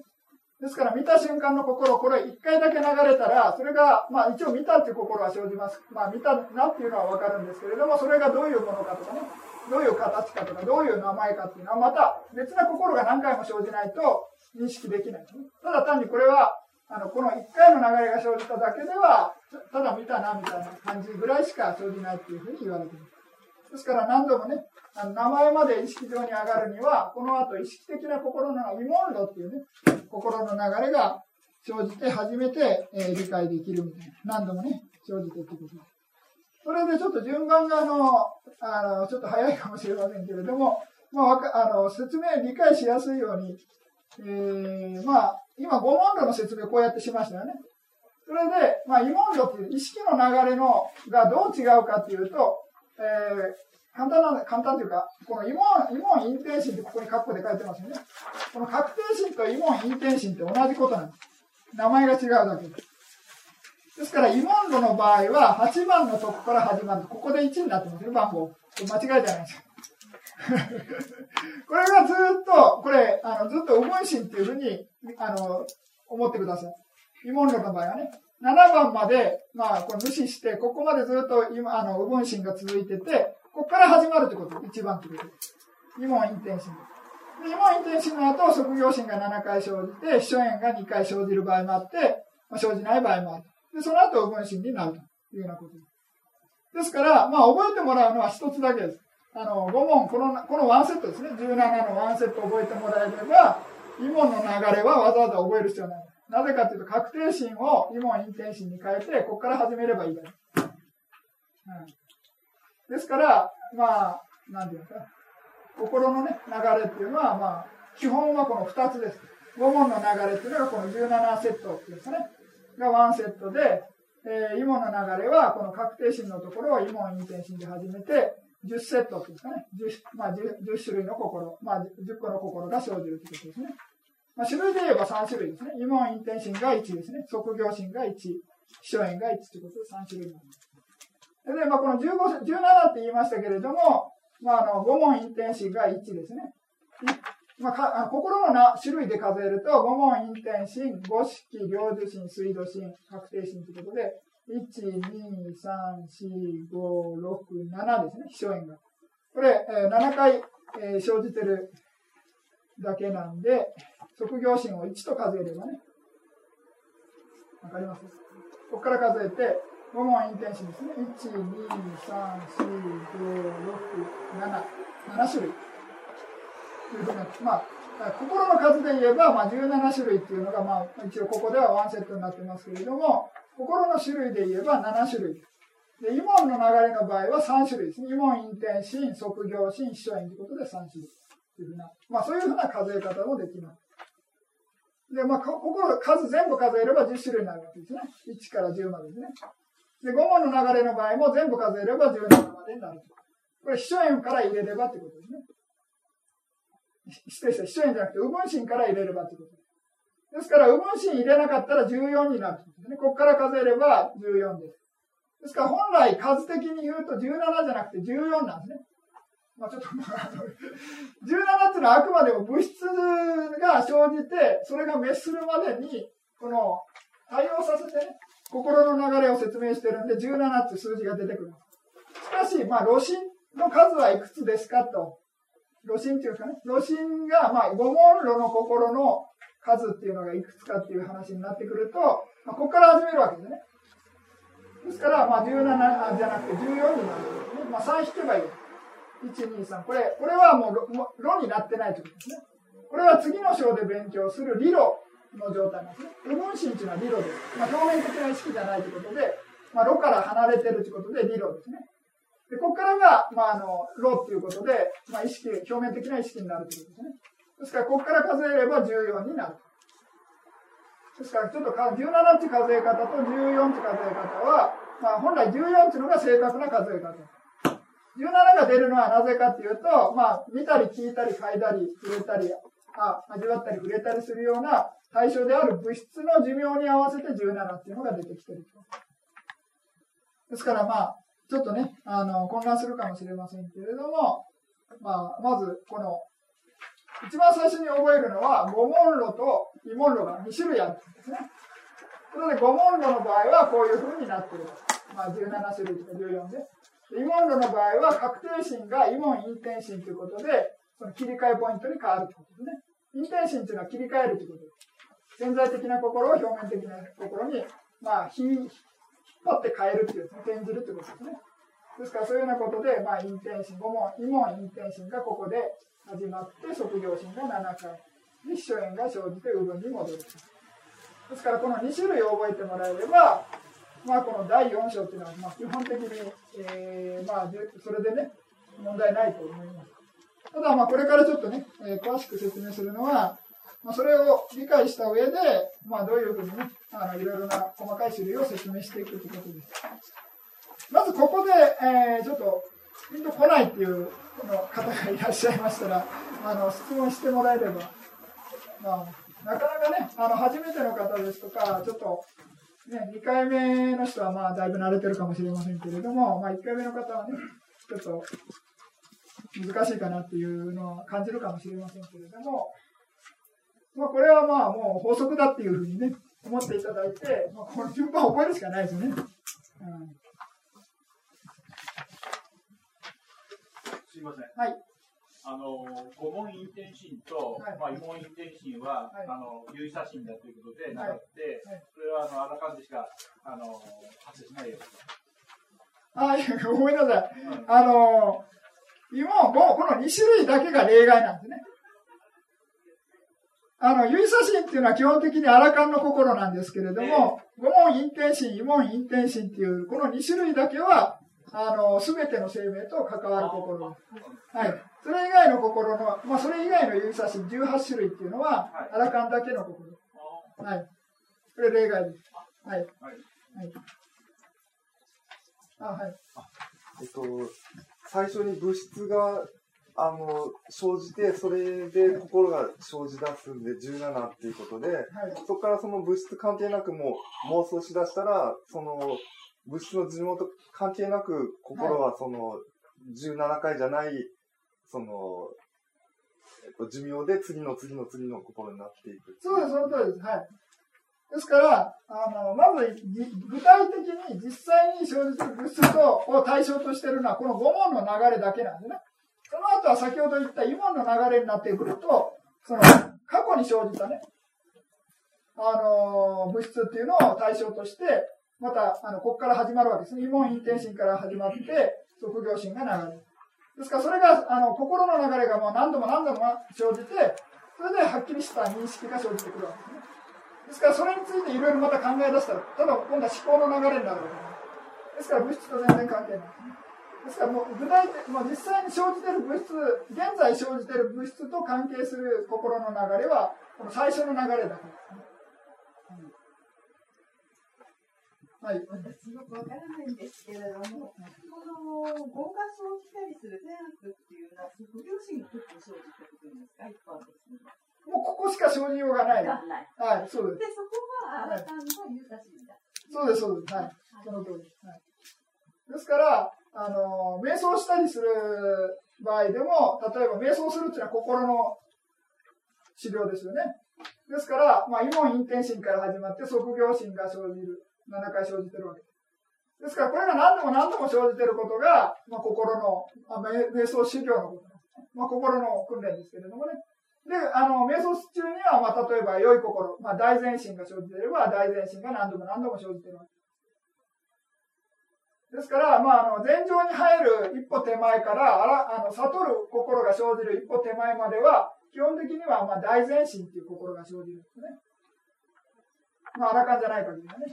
B: ですから見た瞬間の心、これ一回だけ流れたら、それが、まあ一応見たっていう心は生じます。まあ見たなっていうのはわかるんですけれども、それがどういうものかとかね、どういう形かとか、どういう名前かっていうのは、また別な心が何回も生じないと認識できない、ただ単にこれはあの、この一回の流れが生じただけでは、ただ見たな、みたいな感じぐらいしか生じないっていうふうに言われています。ですから何度もね、あの名前まで意識上に上がるには、この後意識的な心の疑問論っていうね、心の流れが生じて初めて、えー、理解できるみたいな。何度もね、生じてってことです。それでちょっと順番があの、あの、ちょっと早いかもしれませんけれども、まあ、あの、説明理解しやすいように、えー、まあ、今、五問論の説明をこうやってしましたよね。それで、まあ、異問論っていう意識の流れのがどう違うかっていうと、えー、簡単な、簡単というか、この異問、異問陰転心ってここに括弧で書いてますよね。この確定心と異問陰転心って同じことなんです。名前が違うだけです。ですから、異問論の場合は、8番のとこから始まる、ここで1になってますよ、番号。間違いじゃないですよ。これがずっと、これ、あの、ずっと思い心っていうふうに、あの、思ってください。疑問論の場合はね。7番まで、まあ、これ無視して、ここまでずっと今、あの、右分心が続いてて、ここから始まるってこと、一番ってことです。疑問陰転心で。疑問陰転心の後、職業心が7回生じて、秘書縁が2回生じる場合もあって、まあ、生じない場合もある。で、その後、右分心になるというようなことです。ですから、まあ、覚えてもらうのは一つだけです。あの、5問、この、このワンセットですね。17のワンセット覚えてもらえれば、イモの流れはわざわざ覚える必要ない。なぜかというと、確定心をイモン陰転心に変えて、ここから始めればいいだけ。うん、ですから、まあ、なんていうか、心のね、流れっていうのは、まあ、基本はこの2つです。5問の流れっていうのがこの17セットってですね。がワンセットで、えー、イモの流れはこの確定心のところをイモン陰転心で始めて、10セットっていうんですかね。10, まあ 10, 10種類の心、まあ10個の心が生じるということですね。まあ、種類で言えば3種類ですね。慰問インテンシンが1ですね。即業心が1、秘書縁が1ということで3種類になります。で、まあ、この15、17って言いましたけれども、まあ、あの、五問インテンシンが1ですね。まあ、か心のな種類で数えると、五問インテンシン、五色、領受心、水道心、確定心ということで、1、2、3、4、5、6、7ですね、秘書縁が。これ、えー、7回、えー、生じてるだけなんで、卒業心を1と数えればね、わかります？ここから数えて、5問陰転心ですね。1、2、3、4、5、6、7、7種類。というふうにまあ、心の数で言えば、まあ、17種類っていうのが、まあ、一応ここではワンセットになってますけれども、心の種類で言えば7種類。で、イモンの流れの場合は3種類ですね。イモン、陰転心、即業心、秘書縁ということで3種類。というふうな、まあそういうふうな数え方もできます。で、まあ、ここ数全部数えれば10種類になるわけですね。1から10までですね。で、5問の流れの場合も全部数えれば17までになる。これ、秘書円から入れればってことですね。失礼した、秘書円じゃなくて、右分身から入れればってことです。ですから、右分身入れなかったら14になるってことですね。ここから数えれば14です。ですから、本来数的に言うと17じゃなくて14なんですね。まあちょっと、17 っていうのはあくまでも物質が生じて、それが滅するまでに、この、対応させてね、心の流れを説明してるんで、17って数字が出てくる。しかし、まあ、露心の数はいくつですかと。露心っていうんですかね。露心が、まあ、五問路の心の数っていうのがいくつかっていう話になってくると、まあ、ここから始めるわけですね。ですから、まあ、17じゃなくて14になるんですね。まあ、3引けばいい。1、2、3。これ、これはもう、ろになってないということですね。これは次の章で勉強する理論の状態なんですね。部分心っていうのは理論です。まあ、表面的な意識じゃないということで、まあ、炉から離れてるということで理論ですね。で、ここからが、まあ、あの、炉っていうことで、まあ、意識、表面的な意識になるということですね。ですから、ここから数えれば14になる。ですから、ちょっと17って数え方と14って数え方は、まあ、本来14っていうのが正確な数え方。17が出るのはなぜかっていうと、まあ、見たり聞いたり嗅いだり触れたり、あ味わったり触れたりするような対象である物質の寿命に合わせて17っていうのが出てきてると。ですからまあ、ちょっとね、あの、混乱するかもしれませんけれども、まあ、まず、この、一番最初に覚えるのは、五問路と異問路が2種類あるんですね。それで五問路の場合はこういう風になっている。まあ、17種類とか14で。異問路の場合は、確定心が異問陰転心ということで、その切り替えポイントに変わるということですね。陰転心というのは切り替えるということです。潜在的な心を表面的な心に、まあ、引っ張って変えるっていう、転じるってことですね。ですから、そういうようなことで、まあ、陰転心、五問、異問陰転心がここで始まって、即業心が7回。で、秘書縁が生じて、右分に戻る。ですから、この2種類を覚えてもらえれば、まあ、この第4章っていうのは、まあ、基本的に、えー、まあ、それでね、問題ないと思います。ただ、まあ、これからちょっとね、えー、詳しく説明するのは、まあ、それを理解した上で、まあ、どういうふうにね、あのいろいろな細かい種類を説明していくということです。まずここで、えー、ちょっと、ピンと来ないっていうこの方がいらっしゃいましたら、あの質問してもらえれば、まあ、なかなかね、あの初めての方ですとか、ちょっと、ね、2回目の人はまあだいぶ慣れてるかもしれませんけれども、まあ、1回目の方はね、ちょっと難しいかなっていうのは感じるかもしれませんけれども、まあ、これはまあもう法則だっていうふうにね、思っていただいて、まあ、この順番を覚えるしかないですね。うん、
C: すいません。
B: はい。
C: あの、五問陰転心と、はい、まあ、異問陰転心は、はい、あの、有意差心だということで習って、はい、それは、あの、あらかんでしか、あの、発生しないよ。
B: あ、いや、ごめんなさい。うん、あの、今、もうこの2種類だけが例外なんですね。あの、唯差心っていうのは基本的にアラカンの心なんですけれども、五問陰転心、異問陰転心っていう、この2種類だけは、あの、すべての生命と関わる心はい。それ以外の心の、まあ、それ以外の唯差心18種類っていうのは、アラカンだけの心。はい。これ例外です。はい。はい。あ、はい。
D: えっと、最初に物質があの、生じて、それで心が生じ出すんで17っていうことで、はい、そこからその物質関係なくもう妄想しだしたら、その物質の寿命と関係なく心はその17回じゃない、その、えっと、寿命で次の次の次の心になっていく
B: そうです、その通りです。はい。ですから、あの、まず、具体的に実際に生じる物質とを対象としているのは、この5問の流れだけなんですね。その後は先ほど言った今の流れになってくると、その過去に生じたね、あの、物質っていうのを対象として、また、あの、ここから始まるわけですね。異問陰転心から始まって、卒業心が流れる。ですから、それが、あの、心の流れがもう何度も何度も生じて、それではっきりした認識が生じてくるわけですね。ですから、それについていろいろまた考え出したら、ただ今度は思考の流れになるわけです。ですから、物質と全然関係ないですね。ですからもう具体的、もう実際に生じている物質、現在生じている物質と関係する心の流れは、この最初の流れだけですね。はい。
E: 私よくわからないんですけれども、この業が生じたりする善悪っていうのは、副業心が結構生じてくるんですか、一般的に。
B: もうここしか生じようがない。
E: は
B: い、そうです。
E: で、そこは、あらかんのユタシだ。
B: そうです、そうです。はい。その通りです。はい。ですから、あの、瞑想したりする場合でも、例えば瞑想するっていうのは心の治療ですよね。ですから、まあ、イモンインテンシンから始まって、即業心が生じる。7回生じてるわけです。ですから、これが何度も何度も生じてることが、まあ、心の、まあ、瞑想修行のことまあ、心の訓練ですけれどもね。で、あの、瞑想中には、まあ、例えば、良い心、まあ、大前進が生じていれば、大前進が何度も何度も生じてるわけです。から、まあ、あの、禅情に入る一歩手前から、あら、あの、悟る心が生じる一歩手前までは、基本的には、まあ、大前進っていう心が生じるんですね。まあ、あらかんじゃない限りはね。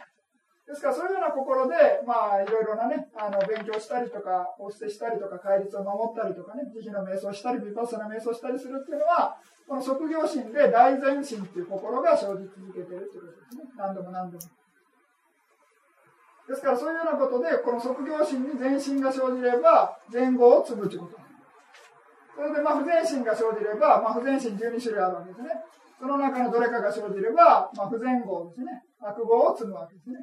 B: ですから、そういうような心で、まあ、いろいろなね、あの、勉強したりとか、お捨てしたりとか、戒律を守ったりとかね、慈悲の瞑想したり、ヴィパッサナ瞑想したりするっていうのは、この職業心で大前進っていう心が生じ続けてるっていうことですね。何度も何度も。ですから、そういうようなことで、この職業心に前進が生じれば、前後を積むということ。それで、まあ、不前進が生じれば、まあ、不前進12種類あるわけですね。その中のどれかが生じれば、まあ、不前後ですね。悪語を積むわけですね。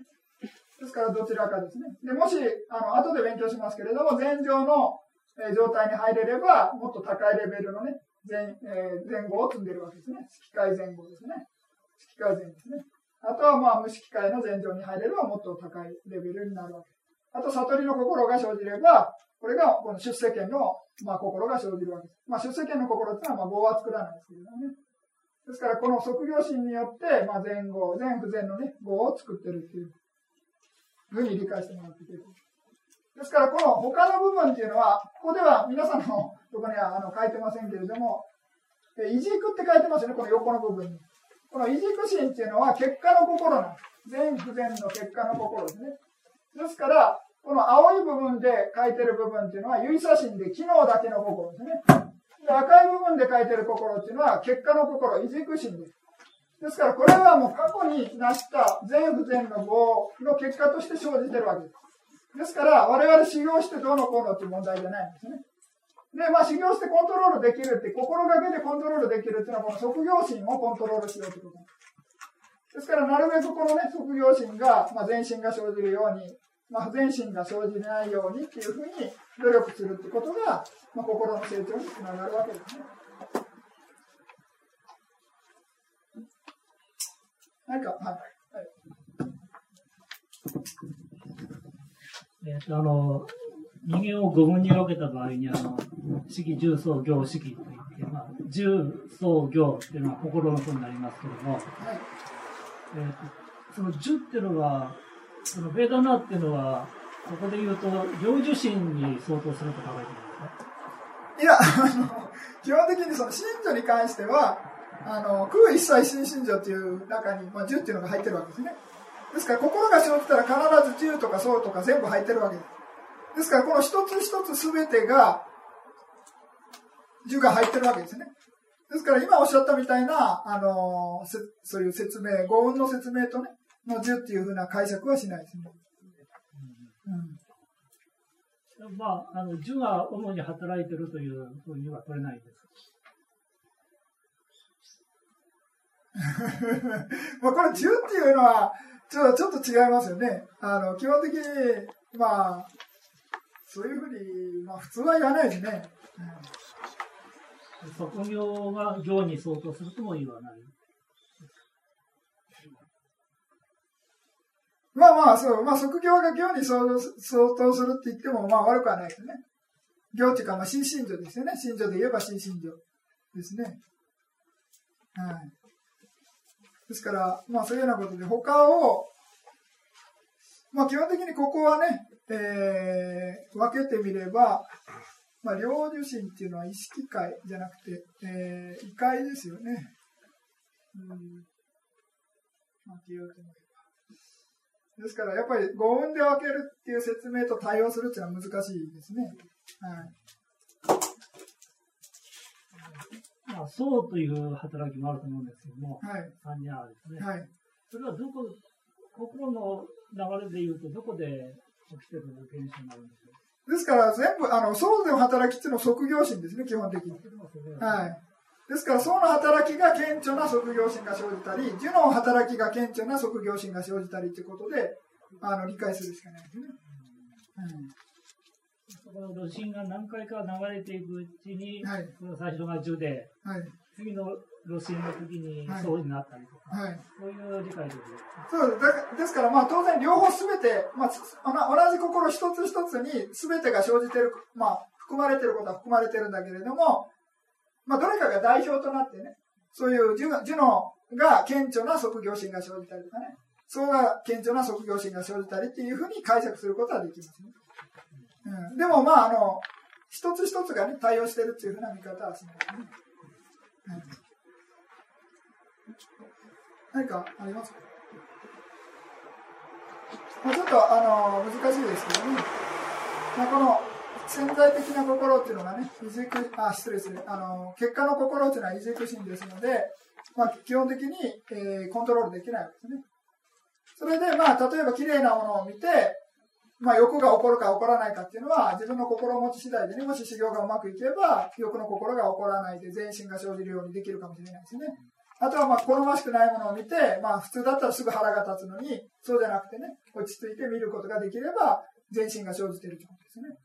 B: ですからどちらかですね。でもし、あの、後で勉強しますけれども、前上の、え状態に入れれば、もっと高いレベルのね、前、えー、前後を積んでるわけですね。色界前後ですね。色界前ですね。あとは、まあ、無色界の前上に入れれば、もっと高いレベルになるわけ。あと、悟りの心が生じれば、これが、この出世権の、まあ、心が生じるわけです。まあ、出世権の心っていうのは、まあ、業は作らないですけどね。ですから、この卒業心によって、まあ、前後、前不全のね、業を作ってるっていう。ふうに理解してもらっていける。ですから、この他の部分っていうのは、ここでは皆さんのとこにはあの書いてませんけれども、いじくって書いてますよね、この横の部分に。このいじく心っていうのは結果の心なんです。全不全の結果の心ですね。ですから、この青い部分で書いてる部分っていうのは、唯差心で機能だけの心ですね。で赤い部分で書いてる心っていうのは、結果の心、いじく心です。ですから、これはもう過去に成した全不全の業の結果として生じてるわけです。ですから、我々修行してどうのこうのっていう問題じゃないんですね。で、まあ修行してコントロールできるって、心がけでコントロールできるっていうのは、この職業心をコントロールしようということです。ですから、なるべくこのね、職業心が、まあ、全身が生じるように、まあ、全身が生じないようにっていうふうに努力するってことが、まあ、心の成長につながるわけですね。何か、はい。
F: えっと、あの、人間を五分に分けた場合に、あの、式、重層、行、式といって、まあ、重層、行っていうのは心のことになりますけども、はい、えっと、その十っていうのは、そのベーダナっていうのは、ここで言うと、行受心に相当すると考えてい
B: ますか？いや、あの、基本的にその信者に関しては、あの、空一切新信条という中に、まあ、10っていうのが入ってるわけですね。ですから、心が生じたら必ず10とかそうとか全部入ってるわけです。ですから、この一つ一つすべてが、10が入ってるわけですね。ですから、今おっしゃったみたいな、あの、そういう説明、語運の説明とね、の10っていうふうな解釈はしないですね。
F: うん、まあ、あの、10が主に働いてるというふうには取れないです。
B: まあこれ10っていうのはちょちょっと違いますよね。あの基本的に、まあ、そういうふうに、まあ、普通は言わないですね。
F: うん、職業が業に相当するとも言わない。
B: まあまあ、そう、まあ、職業が業に相当するって言っても、まあ悪くはないですね。業っていうか、まあ、新信条ですよね。信条で言えば新信条ですね。はい。ですから、まあそういうようなことで、他を、まあ基本的にここはね、えー、分けてみれば、まあ、領受心っていうのは意識界じゃなくて、えー、異界ですよね。うん。ですから、やっぱり語運で分けるっていう説明と対応するっていうのは難しいですね。はい。
F: まあ、そうという働きもあると思うんですけども、
B: はい、
F: サンニャーですね。
B: はい、
F: それはどこ、心の流れで言うと、どこでで
B: すから全部、あの、層の働きっていうのは即業心ですね、基本的に。はい。ですから、層の働きが顕著な即業心が生じたり、樹の働きが顕著な即業心が生じたりということで、あの、理解するしかないですね。
F: うんそこの炉心が何回か流れていくうちに、はい、最初が樹で、はい、次の炉心の時にそうになったりとか、はい、そういう理解です
B: そうです。から、まあ、当然両方すべて、まあ、同じ心一つ一つにすべてが生じている、まあ、含まれていることは含まれているんだけれども、まあ、どれかが代表となってね、そういう樹のが顕著な即業心が生じたりとかね、そうが顕著な即業心が生じたりっていうふうに解釈することはできますね。うん、でもまあ、あの、一つ一つがね、対応してるっていうふうな見方はしないですね。何かありますか、ま、ちょっとあの難しいですけどね、まあ、この潜在的な心っていうのがね、異軸あ失礼するあの結果の心っていうのは異軸心ですので、まあ、基本的に、えー、コントロールできないわけですね。それで、まあ、例えば綺麗なものを見て、まあ、欲が起こるか起こらないかっていうのは、自分の心持ち次第でね、もし修行がうまくいけば、欲の心が起こらないで全身が生じるようにできるかもしれないですね。あとはまあ好ましくないものを見て、まあ普通だったらすぐ腹が立つのに、そうじゃなくてね、落ち着いて見ることができれば、全身が生じているということですね。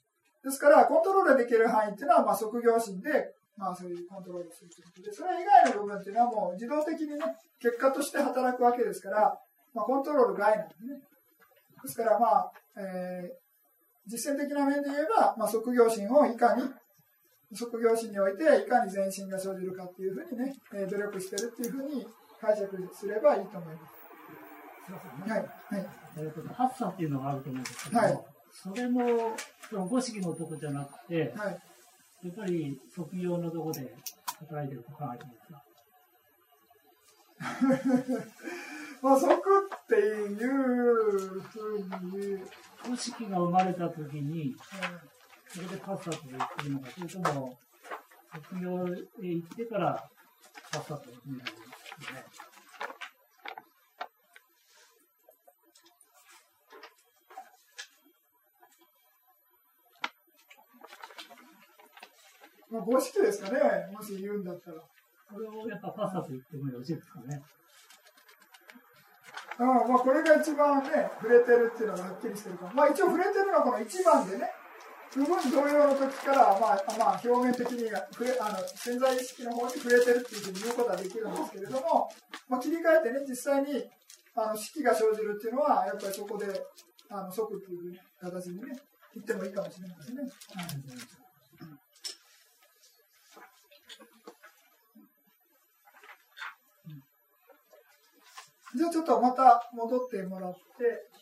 B: ですから、コントロールできる範囲っていうのは、まあ即業心で、まあそういうコントロールするということで、それ以外の部分っていうのはもう自動的にね、結果として働くわけですから、まあコントロール外なんですね。ですからまあ、えー、実践的な面で言えば、まあ、即業心をいかに職業心においていかに全身が生じるかっていうふうにね、えー、努力してるっていうふうに解釈すればいいと思います。はい。はい。
F: えーと、発作っていうのがあると思うんですけど、はい、それも、その五色のとこじゃなくて、はい、やっぱり職業のとこで働いてると考えてますか？
B: まあ、即っていうふうに。
F: 五色が生まれたときに、うんそれでパスタと言ってるのか、それとも、卒業へ行ってからパスタと言うのかね。
B: まあ、公式ですかね、もし言うんだったら。
F: これをやっぱパスタと言ってもよろしいですかね。
B: あまあ、これが一番ね、触れてるっていうのがはっきりしてるから。まあ、一応触れてるのはこの1番でね、部分同様の時から、まあ、まあ、表面的に触れあの潜在意識の方に触れてるっていうふうに言うことはできるんですけれども、まあ、切り替えてね、実際にあの式が生じるっていうのは、やっぱりそこであの即っていう形にね、言ってもいいかもしれないですね。じゃあちょっとまた戻ってもらって、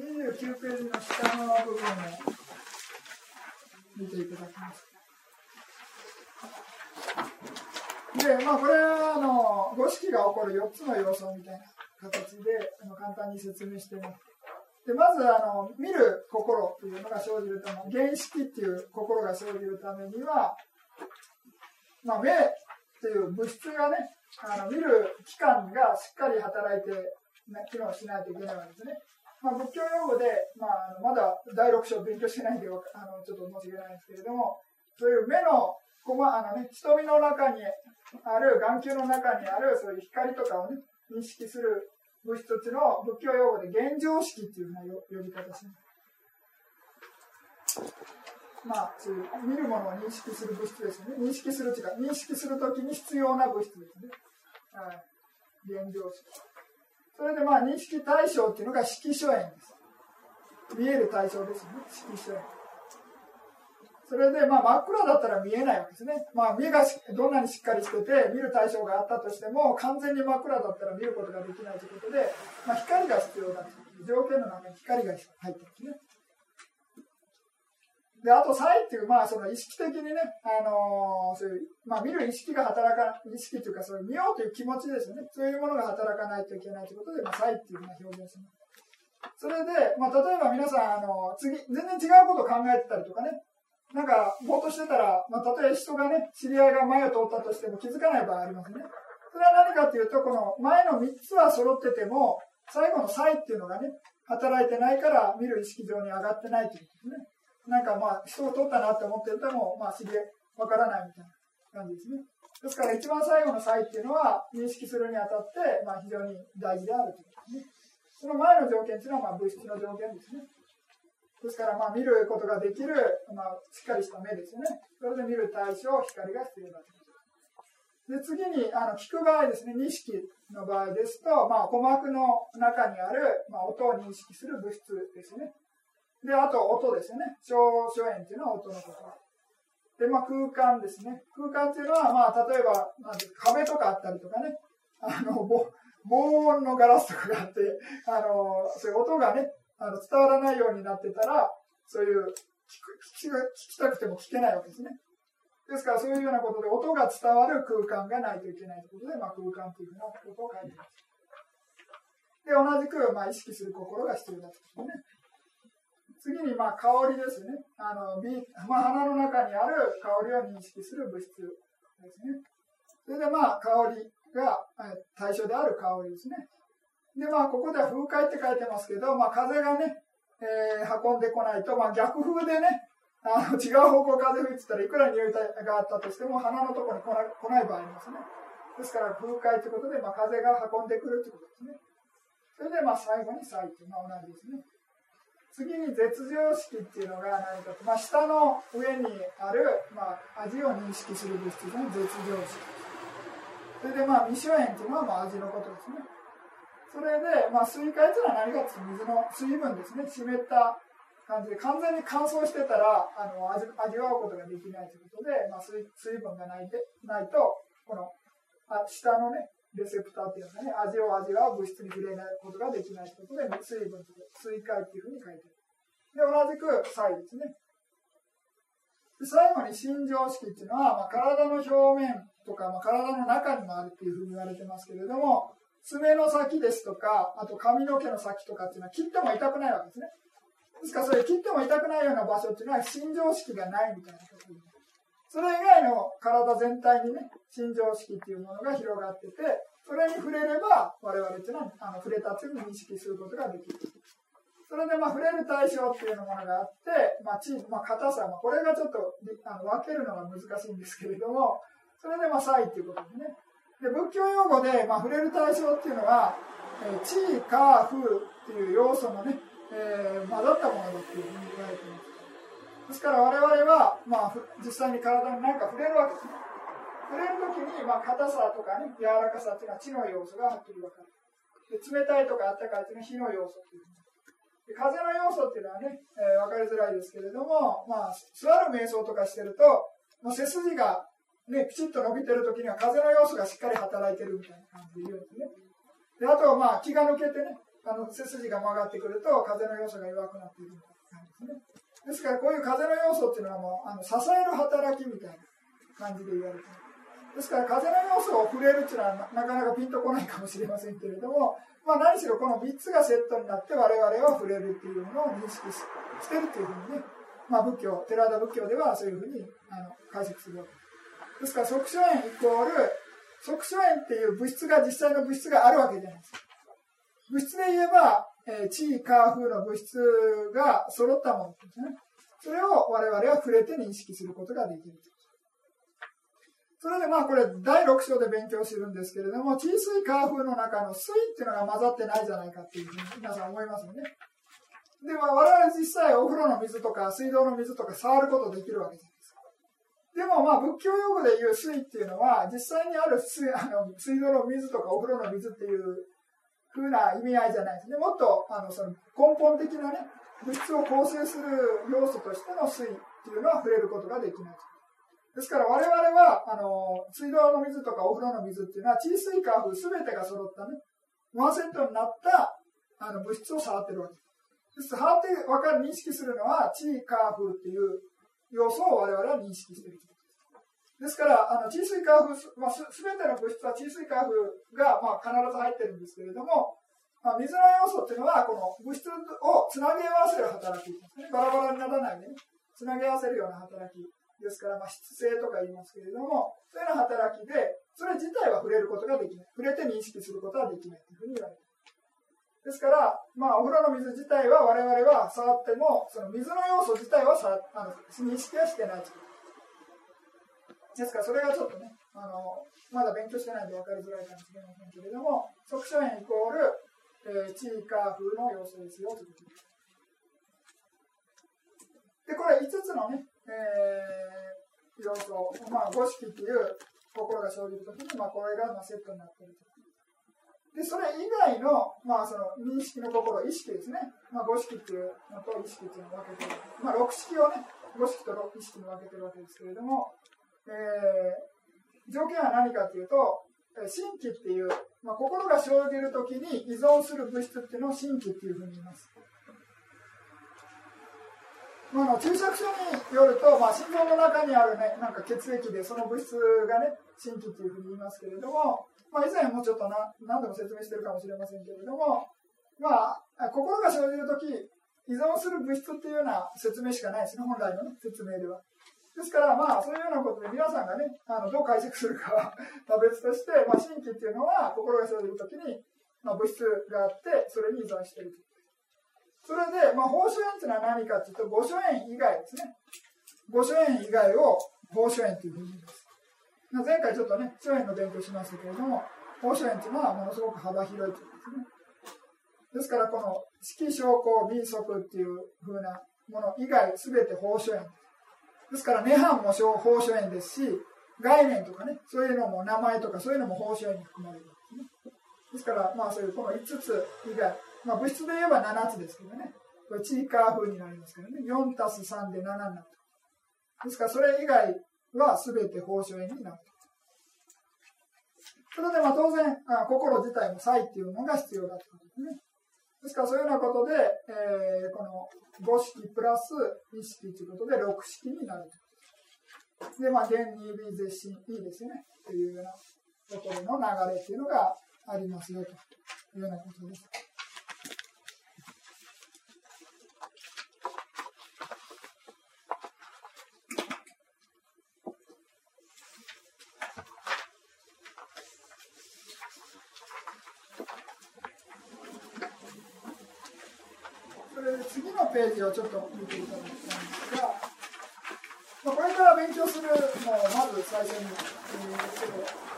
B: 29ページの下の部分を見ていただきます。で、まあ、これは、あの、五色が起こる4つの要素みたいな形で、あの簡単に説明してます。で、まず、あの、見る心というのが生じるため、原式っていう心が生じるためには、まあ、目っていう物質がね、あの見る器官がしっかり働いて、ね、機能しないといけないわけですね。まあ、仏教用語で、まあ、まだ第6章勉強してないんで、あのちょっと申し訳ないんですけれども、そういう目の、ここあのね、瞳の中にある、眼球の中にある、そういう光とかをね、認識する物質っていうのを仏教用語で現状式っていうふうな呼び方します。まあ、そういう見るものを認識する物質ですね。認識するっていう、認識するときに必要な物質ですね。はい。現状式。それでまあ認識対象っていうのが色素炎です。見える対象ですね、色素炎。それでまあ真っ暗だったら見えないわけですね。まあ目がどんなにしっかりしてて見る対象があったとしても完全に真っ暗だったら見ることができないということで、まあ、光が必要だという条件の中に光が入ってるんですね。で、あと、サイっていう、まあ、その意識的にね、あのー、そういう、まあ、見る意識が働か、意識というか、そういう見ようという気持ちですよね。そういうものが働かないといけないということで、まあ、サイっていうふうな表現します。それで、まあ、例えば皆さん、あの、次、全然違うことを考えてたりとかね、なんか、ぼーっとしてたら、まあ、たとえ人がね、知り合いが前を通ったとしても気づかない場合ありますね。それは何かっていうと、この前の3つは揃ってても、最後の差異っていうのがね、働いてないから見る意識上に上がってないということですね。なんかまあ、人を取ったなって思ってるとも、まあ、知り合い、わからないみたいな感じですね。ですから一番最後の差異っていうのは、認識するにあたって、まあ、非常に大事であるということですね。その前の条件っていうのは、まあ、物質の条件ですね。ですから、まあ、見ることができる、まあ、しっかりした目ですよね。それで見る対象、光が必要だと。で、次に、あの、聞く場合ですね、認識の場合ですと、まあ、鼓膜の中にある、まあ、音を認識する物質ですね。で、あと、音ですよね。小所縁っていうのは音のこと。で、まあ、空間ですね。空間っていうのは、まあ、例えば、なん壁とかあったりとかね、あの、防音のガラスとかがあって、あの、そういう音がね、あの伝わらないようになってたら、そういう聞き聞きたくても聞けないわけですね。ですからそういうようなことで音が伝わる空間がないといけないということで、まあ、空間というふうなことを書いています。で、同じく、まあ、意識する心が必要だということね。次に、まあ、香りですね。あの、鼻の中にある香りを認識する物質ですね。それで、まあ、香りが対象である香りですね。で、まあ、ここでは風海って書いてますけど、まあ、風がね、えー、運んでこないと、まあ、逆風でね、あの違う方向風吹いてたらいくら匂いがあったとしても鼻のところに来ない来ない場合ありますね。ですから風海ということで、まあ、風が運んでくるということですね。それでまあ最後に細というのは同じですね。次に絶常式っていうのが何かと、まあ、下の上にある、まあ、味を認識する物質の絶常式。それでまあ未所塩っていうのはまあ味のことですね。それで、まあ、水海というのは何かというと水の水分ですね。湿った感じで、完全に乾燥してたら、あの味味わうことができないということで、まあ、水水分がないでないと、このあ下のね、レセプターっていうのがね、味を味わう物質に触れないことができないということで、水分と水海っていうふうに書いてる。で、同じく、彩ですね。で最後に心情式っていうのは、まあ、体の表面とか、まあ、体の中にもあるっていうふうに言われてますけれども、爪の先ですとか、あと髪の毛の先とかっていうのは切っても痛くないわけですね。ですから、それ切っても痛くないような場所っていうのは、心情式がないみたいなことそれ以外の体全体にね、心情式っていうものが広がってて、それに触れれば、我々っていうのは、あの触れたというふうに認識することができる。それで、まあ、触れる対象っていうものがあって、まあ、チーム、まあ、硬さ、まあ、これがちょっとあの分けるのが難しいんですけれども、それで、まあ、差異っていうことですね。で仏教用語で、まあ、触れる対象っていうのは、えー、地位、火、風っていう要素のね、えー、混ざったものだっていうふうに言われています。ですから我々は、まあ、実際に体に何か触れるわけですね。触れるときに、まあ、硬さとかね、柔らかさっていうのは地の要素がはっきり分かる。で冷たいとかあったかいっていうのは火の要素っていうで風の要素っていうのはね、えー、分かりづらいですけれども、まあ、座る瞑想とかしてると、まあ、背筋がね、きちっと伸びてる時には風の要素がしっかり働いてるみたいな感じで言うんですね。であとはまあ気が抜けてね、あの背筋が曲がってくると風の要素が弱くなっているみたいな感じですね。ですからこういう風の要素っていうのはもうあの支える働きみたいな感じで言われてます。ですから風の要素を触れるっていうのはなかなかピンとこないかもしれませんけれども、まあ、何しろこの3つがセットになって我々は触れるっていうものを認識してるっていうふうにね、まあ、仏教、寺田仏教ではそういうふうにあの解釈するわけです。ですから、即所縁イコール、即所縁っていう物質が、実際の物質があるわけじゃないです。物質で言えば、えー、地位、カーフの物質が揃ったものですね。それを我々は触れて認識することができる。それでまあこれ第6章で勉強するんですけれども、地水カーフの中の水っていうのが混ざってないじゃないかっていうふうに皆さん思いますよね。で、まあ我々実際お風呂の水とか水道の水とか触ることできるわけじゃないですか。でもまあ仏教用語で言う水っていうのは実際にある水あの水道の水とかお風呂の水っていう風な意味合いじゃないですね。もっとあのその根本的なね物質を構成する要素としての水っていうのは触れることができない。ですから我々はあの水道の水とかお風呂の水っていうのは地水化風全てが揃ったねワンセットになったあの物質を触ってるわけです。触って分かる認識するのは地化風っていう要素を我々は認識してる。ですから、あの、地水化風、まあ、すべての物質は地水化風が、まあ、必ず入ってるんですけれども、まあ、水の要素っていうのは、この物質をつなぎ合わせる働きね。バラバラにならないね、つなぎ合わせるような働きですから、まあ、質性とか言いますけれども、そういうような働きで、それ自体は触れることができない。触れて認識することはできないというふうに言われている。ですから、まあ、お風呂の水自体は我々は触っても、その水の要素自体はさあの認識はしてないですから、それがちょっとね、あのまだ勉強してないんで分かりづらいかもしれませんけれども、側所炎イコール、えー、チーカー風の要素ですよということです。で、これ5つのね、えー、要素、まあ、五色っていう心が生じるときに、まあ、これがまあセットになっていると。で、それ以外の、まあ、その認識の心、意識ですね。まあ、五色っていうのと意識っていうのを分けてる。まあ、六式をね、五式と意識に分けてるわけですけれども、えー、条件は何かというと、心気っていう、まあ、心が生じるときに依存する物質っていうのを心気っていうふうに言います。まあ、注釈書によると、まあ、心臓の中にある、ね、なんか血液でその物質がね、心気というふうに言いますけれども、まあ、以前もちょっとな何度も説明しているかもしれませんけれども、まあ、心が生じるとき、依存する物質っていうような説明しかないですね、本来の、ね、説明では。ですから、まあ、そういうようなことで皆さんがね、あのどう解釈するかは別として、まあ、心気っていうのは心が生じるときに、まあ、物質があって、それに依存していると。それで、まあ、報酬園というのは何かというと、御所園以外ですね。御所園以外を報酬園というふうに言います。前回ちょっとね、諸園の勉強しましたけれども、報酬園というのはものすごく幅広いということですね。ですから、この式証拠、民則っていうふうなもの以外、すべて報酬園。ですから、涅槃も報酬園ですし、概念とかね、そういうのも名前とかそういうのも報酬園に含まれるんですね。ですから、まあそういうこの5つ以外、まあ、物質で言えば7つですけどね。これチーカー風になりますけどね。4たす3で7になると。ですからそれ以外は全て報酬円になると。それでまあ当然、あ心自体も才っていうのが必要だということですね。ですからそういうようなことで、えー、この5式プラス意識ということで6式になると。で、まあ、現に B 絶心 E ですね。というようなところの流れっていうのがありますよというようなことです。次のページをちょっと見ていただきたいんですが、まあ、これから勉強するのをまず最初に、えー、ちょっと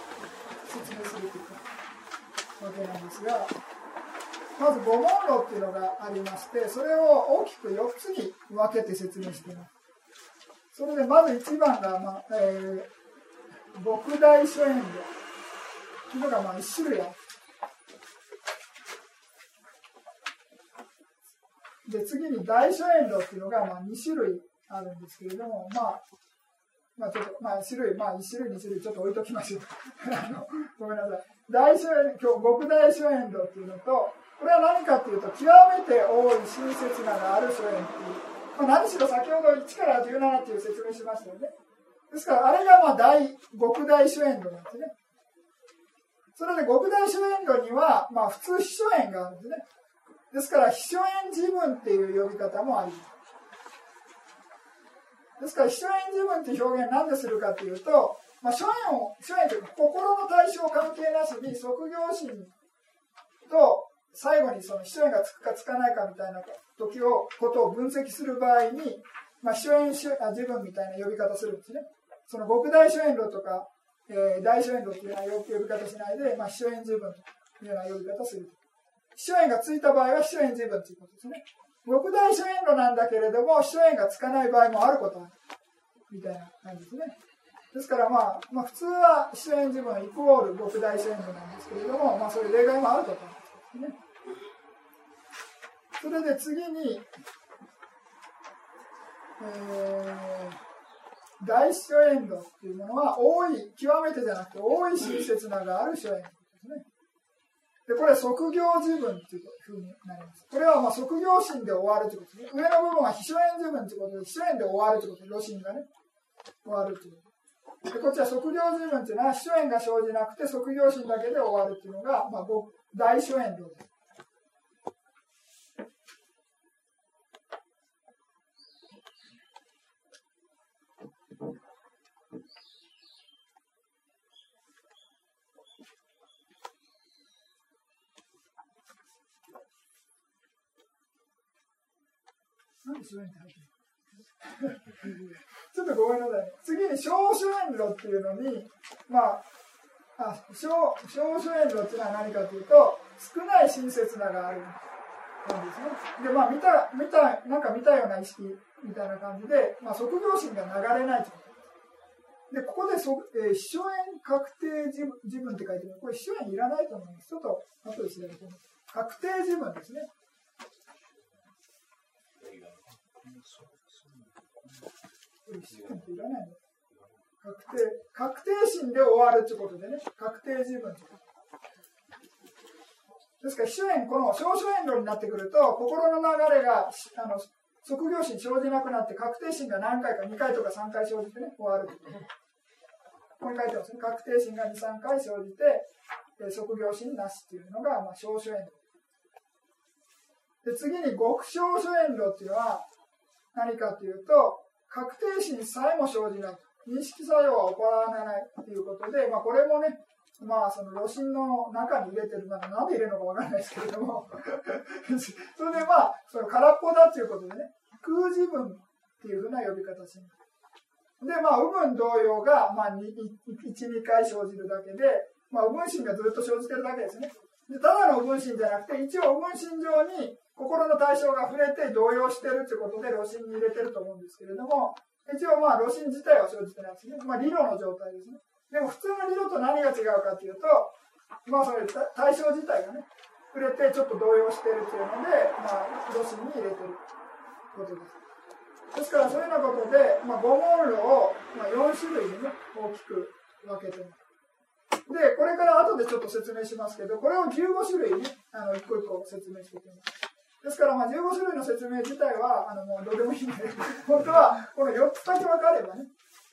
B: 説明するというわけなんですが、まず五問論っていうのがありまして、それを大きく4つに分けて説明しています。それでまず1番が、まあえー、極大諸縁というのがまあ1種類ある。で、次に大書遠路っていうのが、まあ、2種類あるんですけれども、まあ、まあ、ちょっと、まあ、種類、まあ、1種類、2種類、ちょっと置いときましょう。ごめんなさい。大書遠、今日、極大書遠路っていうのと、これは何かっていうと、極めて多い親切ながある書遠っていう、まあ、何しろ先ほど1から17っていう説明しましたよね。ですから、あれがまあ大、極大書遠路なんですね。それで極大書遠路には、まあ普通秘書遠があるんですね。ですから、秘書縁自分っていう呼び方もあります。ですから、秘書縁自分っていう表現何でするかというと、まあ、書縁を、書縁というか、心の対象関係なしに、即業心と、最後にその秘書縁がつくかつかないかみたいな時を、ことを分析する場合に、まあ、秘書縁あ自分みたいな呼び方するんですね。その極大書縁路とか、えー、大書縁路っていうような呼び方しないで、まあ、秘書縁自分というような呼び方する。秘書縁がついた場合は秘書縁自分ということですね。極大秘書縁路なんだけれども、秘書縁がつかない場合もあることある。みたいな感じですね。ですからまあ、まあ、普通は秘書縁自分イコール極大秘書縁路なんですけれども、まあそういう例外もあることなんですね。それで次に、えー、大秘書縁路っていうものは、多い、極めてじゃなくて、多い親切ながある秘書縁路ですね。で、これは即業自分っていうふうになります。これはまあ即業心で終わるということですね。上の部分は秘書縁自分ということで、秘書縁で終わるということで、露心がね、終わるということ。で、こっちは即業自分っていうのは、秘書縁が生じなくて即業心だけで終わるっていうのが、まあ、大所縁です。主演って入ってる。ちょっとごめんなさい、次に小主演路っていうのに、まあ、あ小小主演路っていうのは何かというと、少ない親切ながあるなんですね。で、まあ、見た、見た、なんか見たような意識みたいな感じで、まあ、即業心が流れないと。で、ここでそ、えー、秘書園確定自分自分って書いてるこれ秘書園いらないと思います。ちょっと後で調べてみます。確定自分ですね。秘書園っていらないの確定、確定心で終わるってことでね、確定自分ですから、秘書園、この小書園論になってくると、心の流れが、あの、即業心生じなくなって、確定心が何回か、2回とか3回生じてね、終わる。ここに書いてますね。確定心が2、3回生じて、えー、職業心なしっていうのが、まあ、小書遠路。で、次に極小書遠路っていうのは、何かっていうと、確定心さえも生じない。認識作用は行わないということで、まあ、これもね、まあ、その炉心の中に入れてる、なんなんで入れるのかわからないですけれども それでまあ、その空っぽだっていうことでね、空自分っていうふうな呼び方します。で、まあ、右分同様が、まあ、1、2回生じるだけで、まあ、右分心がずっと生じてるだけですね。でただの右分心じゃなくて、一応右分心上に心の対象が触れて動揺してるということで、露心に入れてると思うんですけれども、一応まあ、露心自体は生じてないですね。まあ、理論の状態ですね。でも、普通の理論と何が違うかというと、まあ、それ、対象自体がね、触れてちょっと動揺してるっていうので、まあ、露心に入れてることです。ですからそういうようなことで、まあ、五問路を、まあ、4種類にね、大きく分けてます。で、これから後でちょっと説明しますけど、これを15種類に、あの、一個一個説明していきます。ですから、まあ、15種類の説明自体は、あの、もうどうでもいいんで、本当は、この4つだけ分かればね、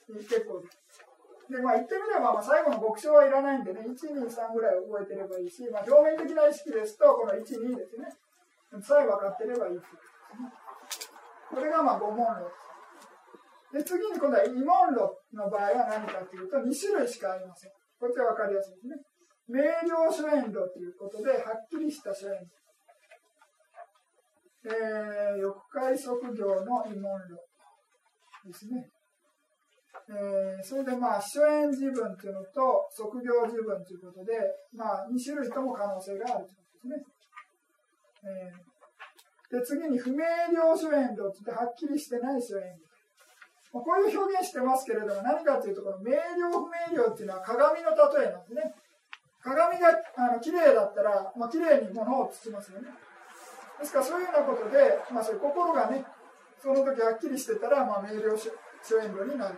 B: 結構です。で、まあ、言ってみれば、まあ、最後の極小はいらないんでね、1、2、3ぐらい覚えてればいいし、まあ、表面的な意識ですと、この1、2ですね。さえ分かってればいいってことですね。これがまあ五問路で次に今度は異問路の場合は何かというと2種類しかありません。こっちは分かりやすいですね。明瞭諸縁路ということで、はっきりした諸縁路。えー、欲界即業の異問路ですね。えー、それでまあ、諸縁自分というのと即業自分ということで、まあ、2種類とも可能性があるということですね。えーで、次に不明瞭諸縁路ってはっきりしてない諸縁路。こういう表現してますけれども、何かというと、この明瞭不明瞭っていうのは鏡の例えなんですね。鏡があの綺麗だったら、まあ、綺麗に物を包みますよね。ですからそういうようなことで、まあ、そういう心がね、その時はっきりしてたら、まあ、明瞭諸縁路になる。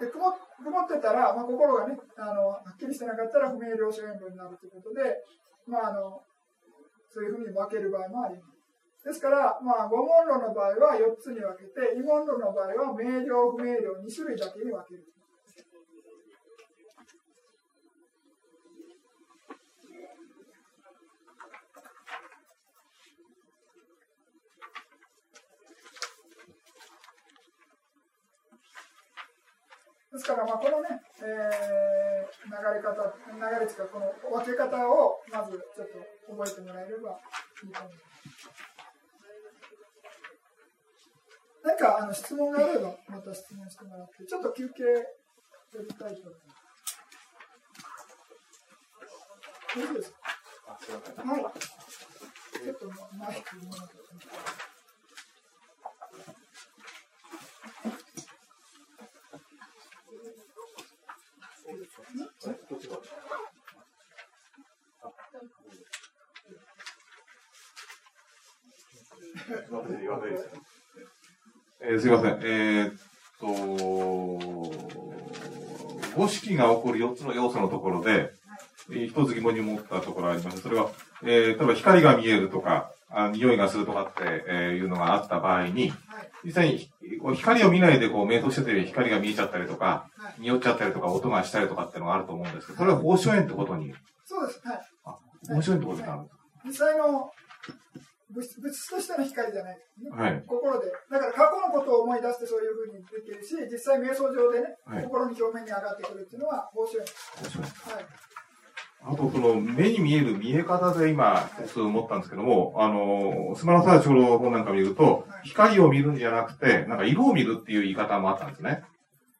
B: で曇曇ってたら、まあ、心がねあの、はっきりしてなかったら不明瞭諸縁路になるということで、まあ、あのそういうふうに分ける場合もあります。ですから、まあ、五問論の場合は4つに分けて、異問論の場合は明瞭、不明瞭2種類だけに分ける。ですから、まあ、このね、えー、流れ方、流れつか、この分け方をまずちょっと覚えてもらえればいいと思います。何かあの質問があれば、また質問してもらって、ちょっと休憩取りたいと思います。大丈夫ですか？はい。ちょっとマイクもらって。
G: 言わないですよ。えー、すいません。えー、っと、五色が起こる4つの要素のところで、えー、一つ疑問に思ったところがあります。それは、えー、例えば光が見えるとか、あ匂いがするとかって、えー、いうのがあった場合に、実際に光を見ないでこう、瞑想してて光が見えちゃったりとか、匂っちゃったりとか、音がしたりとかっていうのがあると思うんですけど、それは放射炎ってことに。
B: そうです。はい。
G: あ、放射炎ってことになるんですか、
B: 実際の物質物質としての光じゃない、
G: ね、はい、
B: 心で。だから過去のことを思い出してそういうふうにできるし、実際瞑想上でね、はい、心に表面に上がってくるっていうのは、報酬
G: はい。あと、その、目に見える見え方で今、一つ思ったんですけども、あの、スマラサーチの本なんか見ると、光を見るんじゃなくて、なんか色を見るっていう言い方もあったんですね。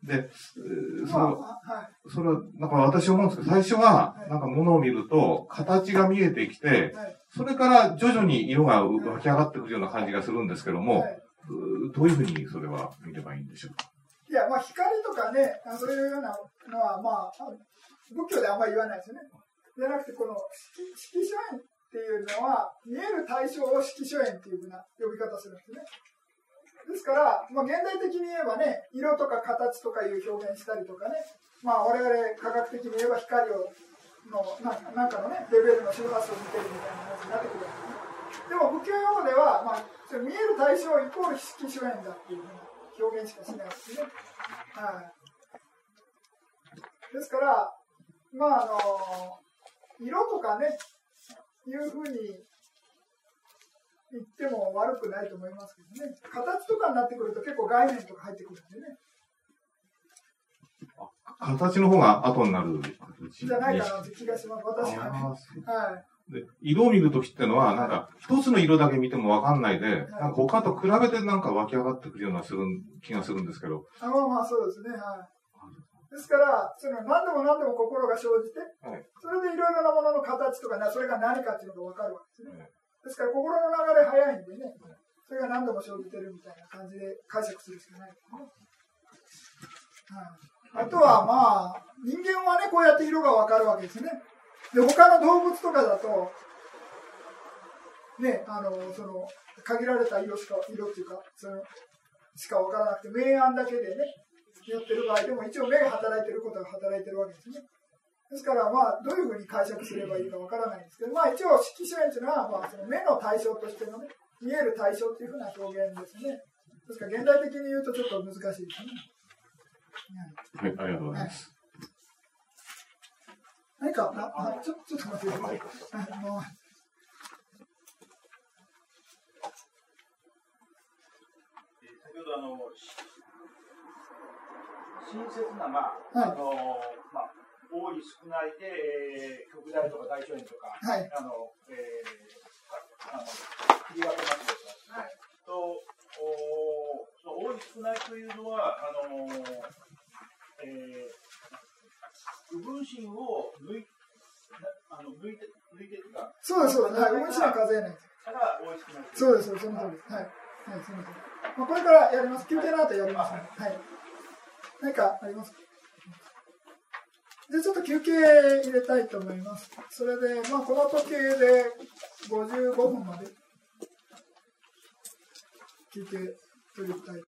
G: で、その、それは、なんか私思うんですけど、最初は、なんか物を見ると、形が見えてきて、それから徐々に色が湧き上がってくるような感じがするんですけども、どういうふうにそれは見ればいいんでしょうか？
B: いや、まあ光とかね、そういうようなのは、まあ、仏教であんまり言わないですよね。じゃなくて、この色書縁っていうのは、見える対象を色書縁っていうふうな呼び方するんですね。ですから、まあ、現代的に言えばね、色とか形とかいう表現したりとかね、まあ、我々科学的に言えば光をのなんかなんかのね、レベルの周波数を見てるみたいな話になってくるわけですね。でも仏教用語では、まあ、それ見える対象イコール色書縁だっていうふうな表現しかしないですね。はい。ですから、まああの色とかね、いうふうに言っても悪くないと思いますけどね。形とかになってくると結構概念とか入ってくるんでね。
G: 形の方が後になる
B: じゃないかなって気がします、私はね。はい。
G: で色を見るときっていうのは、なんか、一つの色だけ見てもわかんないで、はい、なんか他と比べてなんか湧き上がってくるようなする気がするんですけど。
B: あまあまあ、そうですね。はい。ですから、その何でも何でも心が生じて、はい、それでいろいろなものの形とか、それが何かっていうのが分かるわけですね。ですから、心の流れ早いんでね、それが何度も生じてるみたいな感じで解釈するしかないですね。はい、あとは、まあ、人間はね、こうやって色が分かるわけですね。で、他の動物とかだと、ね、あの、その、限られた色しか、色っていうか、その、しか分からなくて、明暗だけでね、やってる場合でも一応目が働いてることが働いてるわけですね。ですから、まあ、どういうふうに解釈すればいいかわからないんですけど、まあ、一応、色書縁というのは、まあ、その目の対象としてのね、見える対象というふうな表現ですね。ですから、現代的に言うとちょっと難しいですね。
G: はい、ありがとうございます。
B: 何か、あ、あちょちょっと待ってください。あの
C: 先ほどあの親切な、まあ、はい、あの、まあ、多い少ないで、えー、極大とか大腸炎とか、はい、あの、えー、あの、切り分けますよと。はい、と、おその多い少ないというのは、あの、えー、部分心を抜いあの抜いて、抜いてとか。
B: そうです、そうです。はい、部分心は数えない。
C: から多い少ない。
B: そうです、その通りです。はい。はい、その通り。まあ、これからやります。休憩の後やります、ね、はい。何かありますか？で、ちょっと休憩入れたいと思います。それで、まあ、この時計で55分まで休憩取りたい。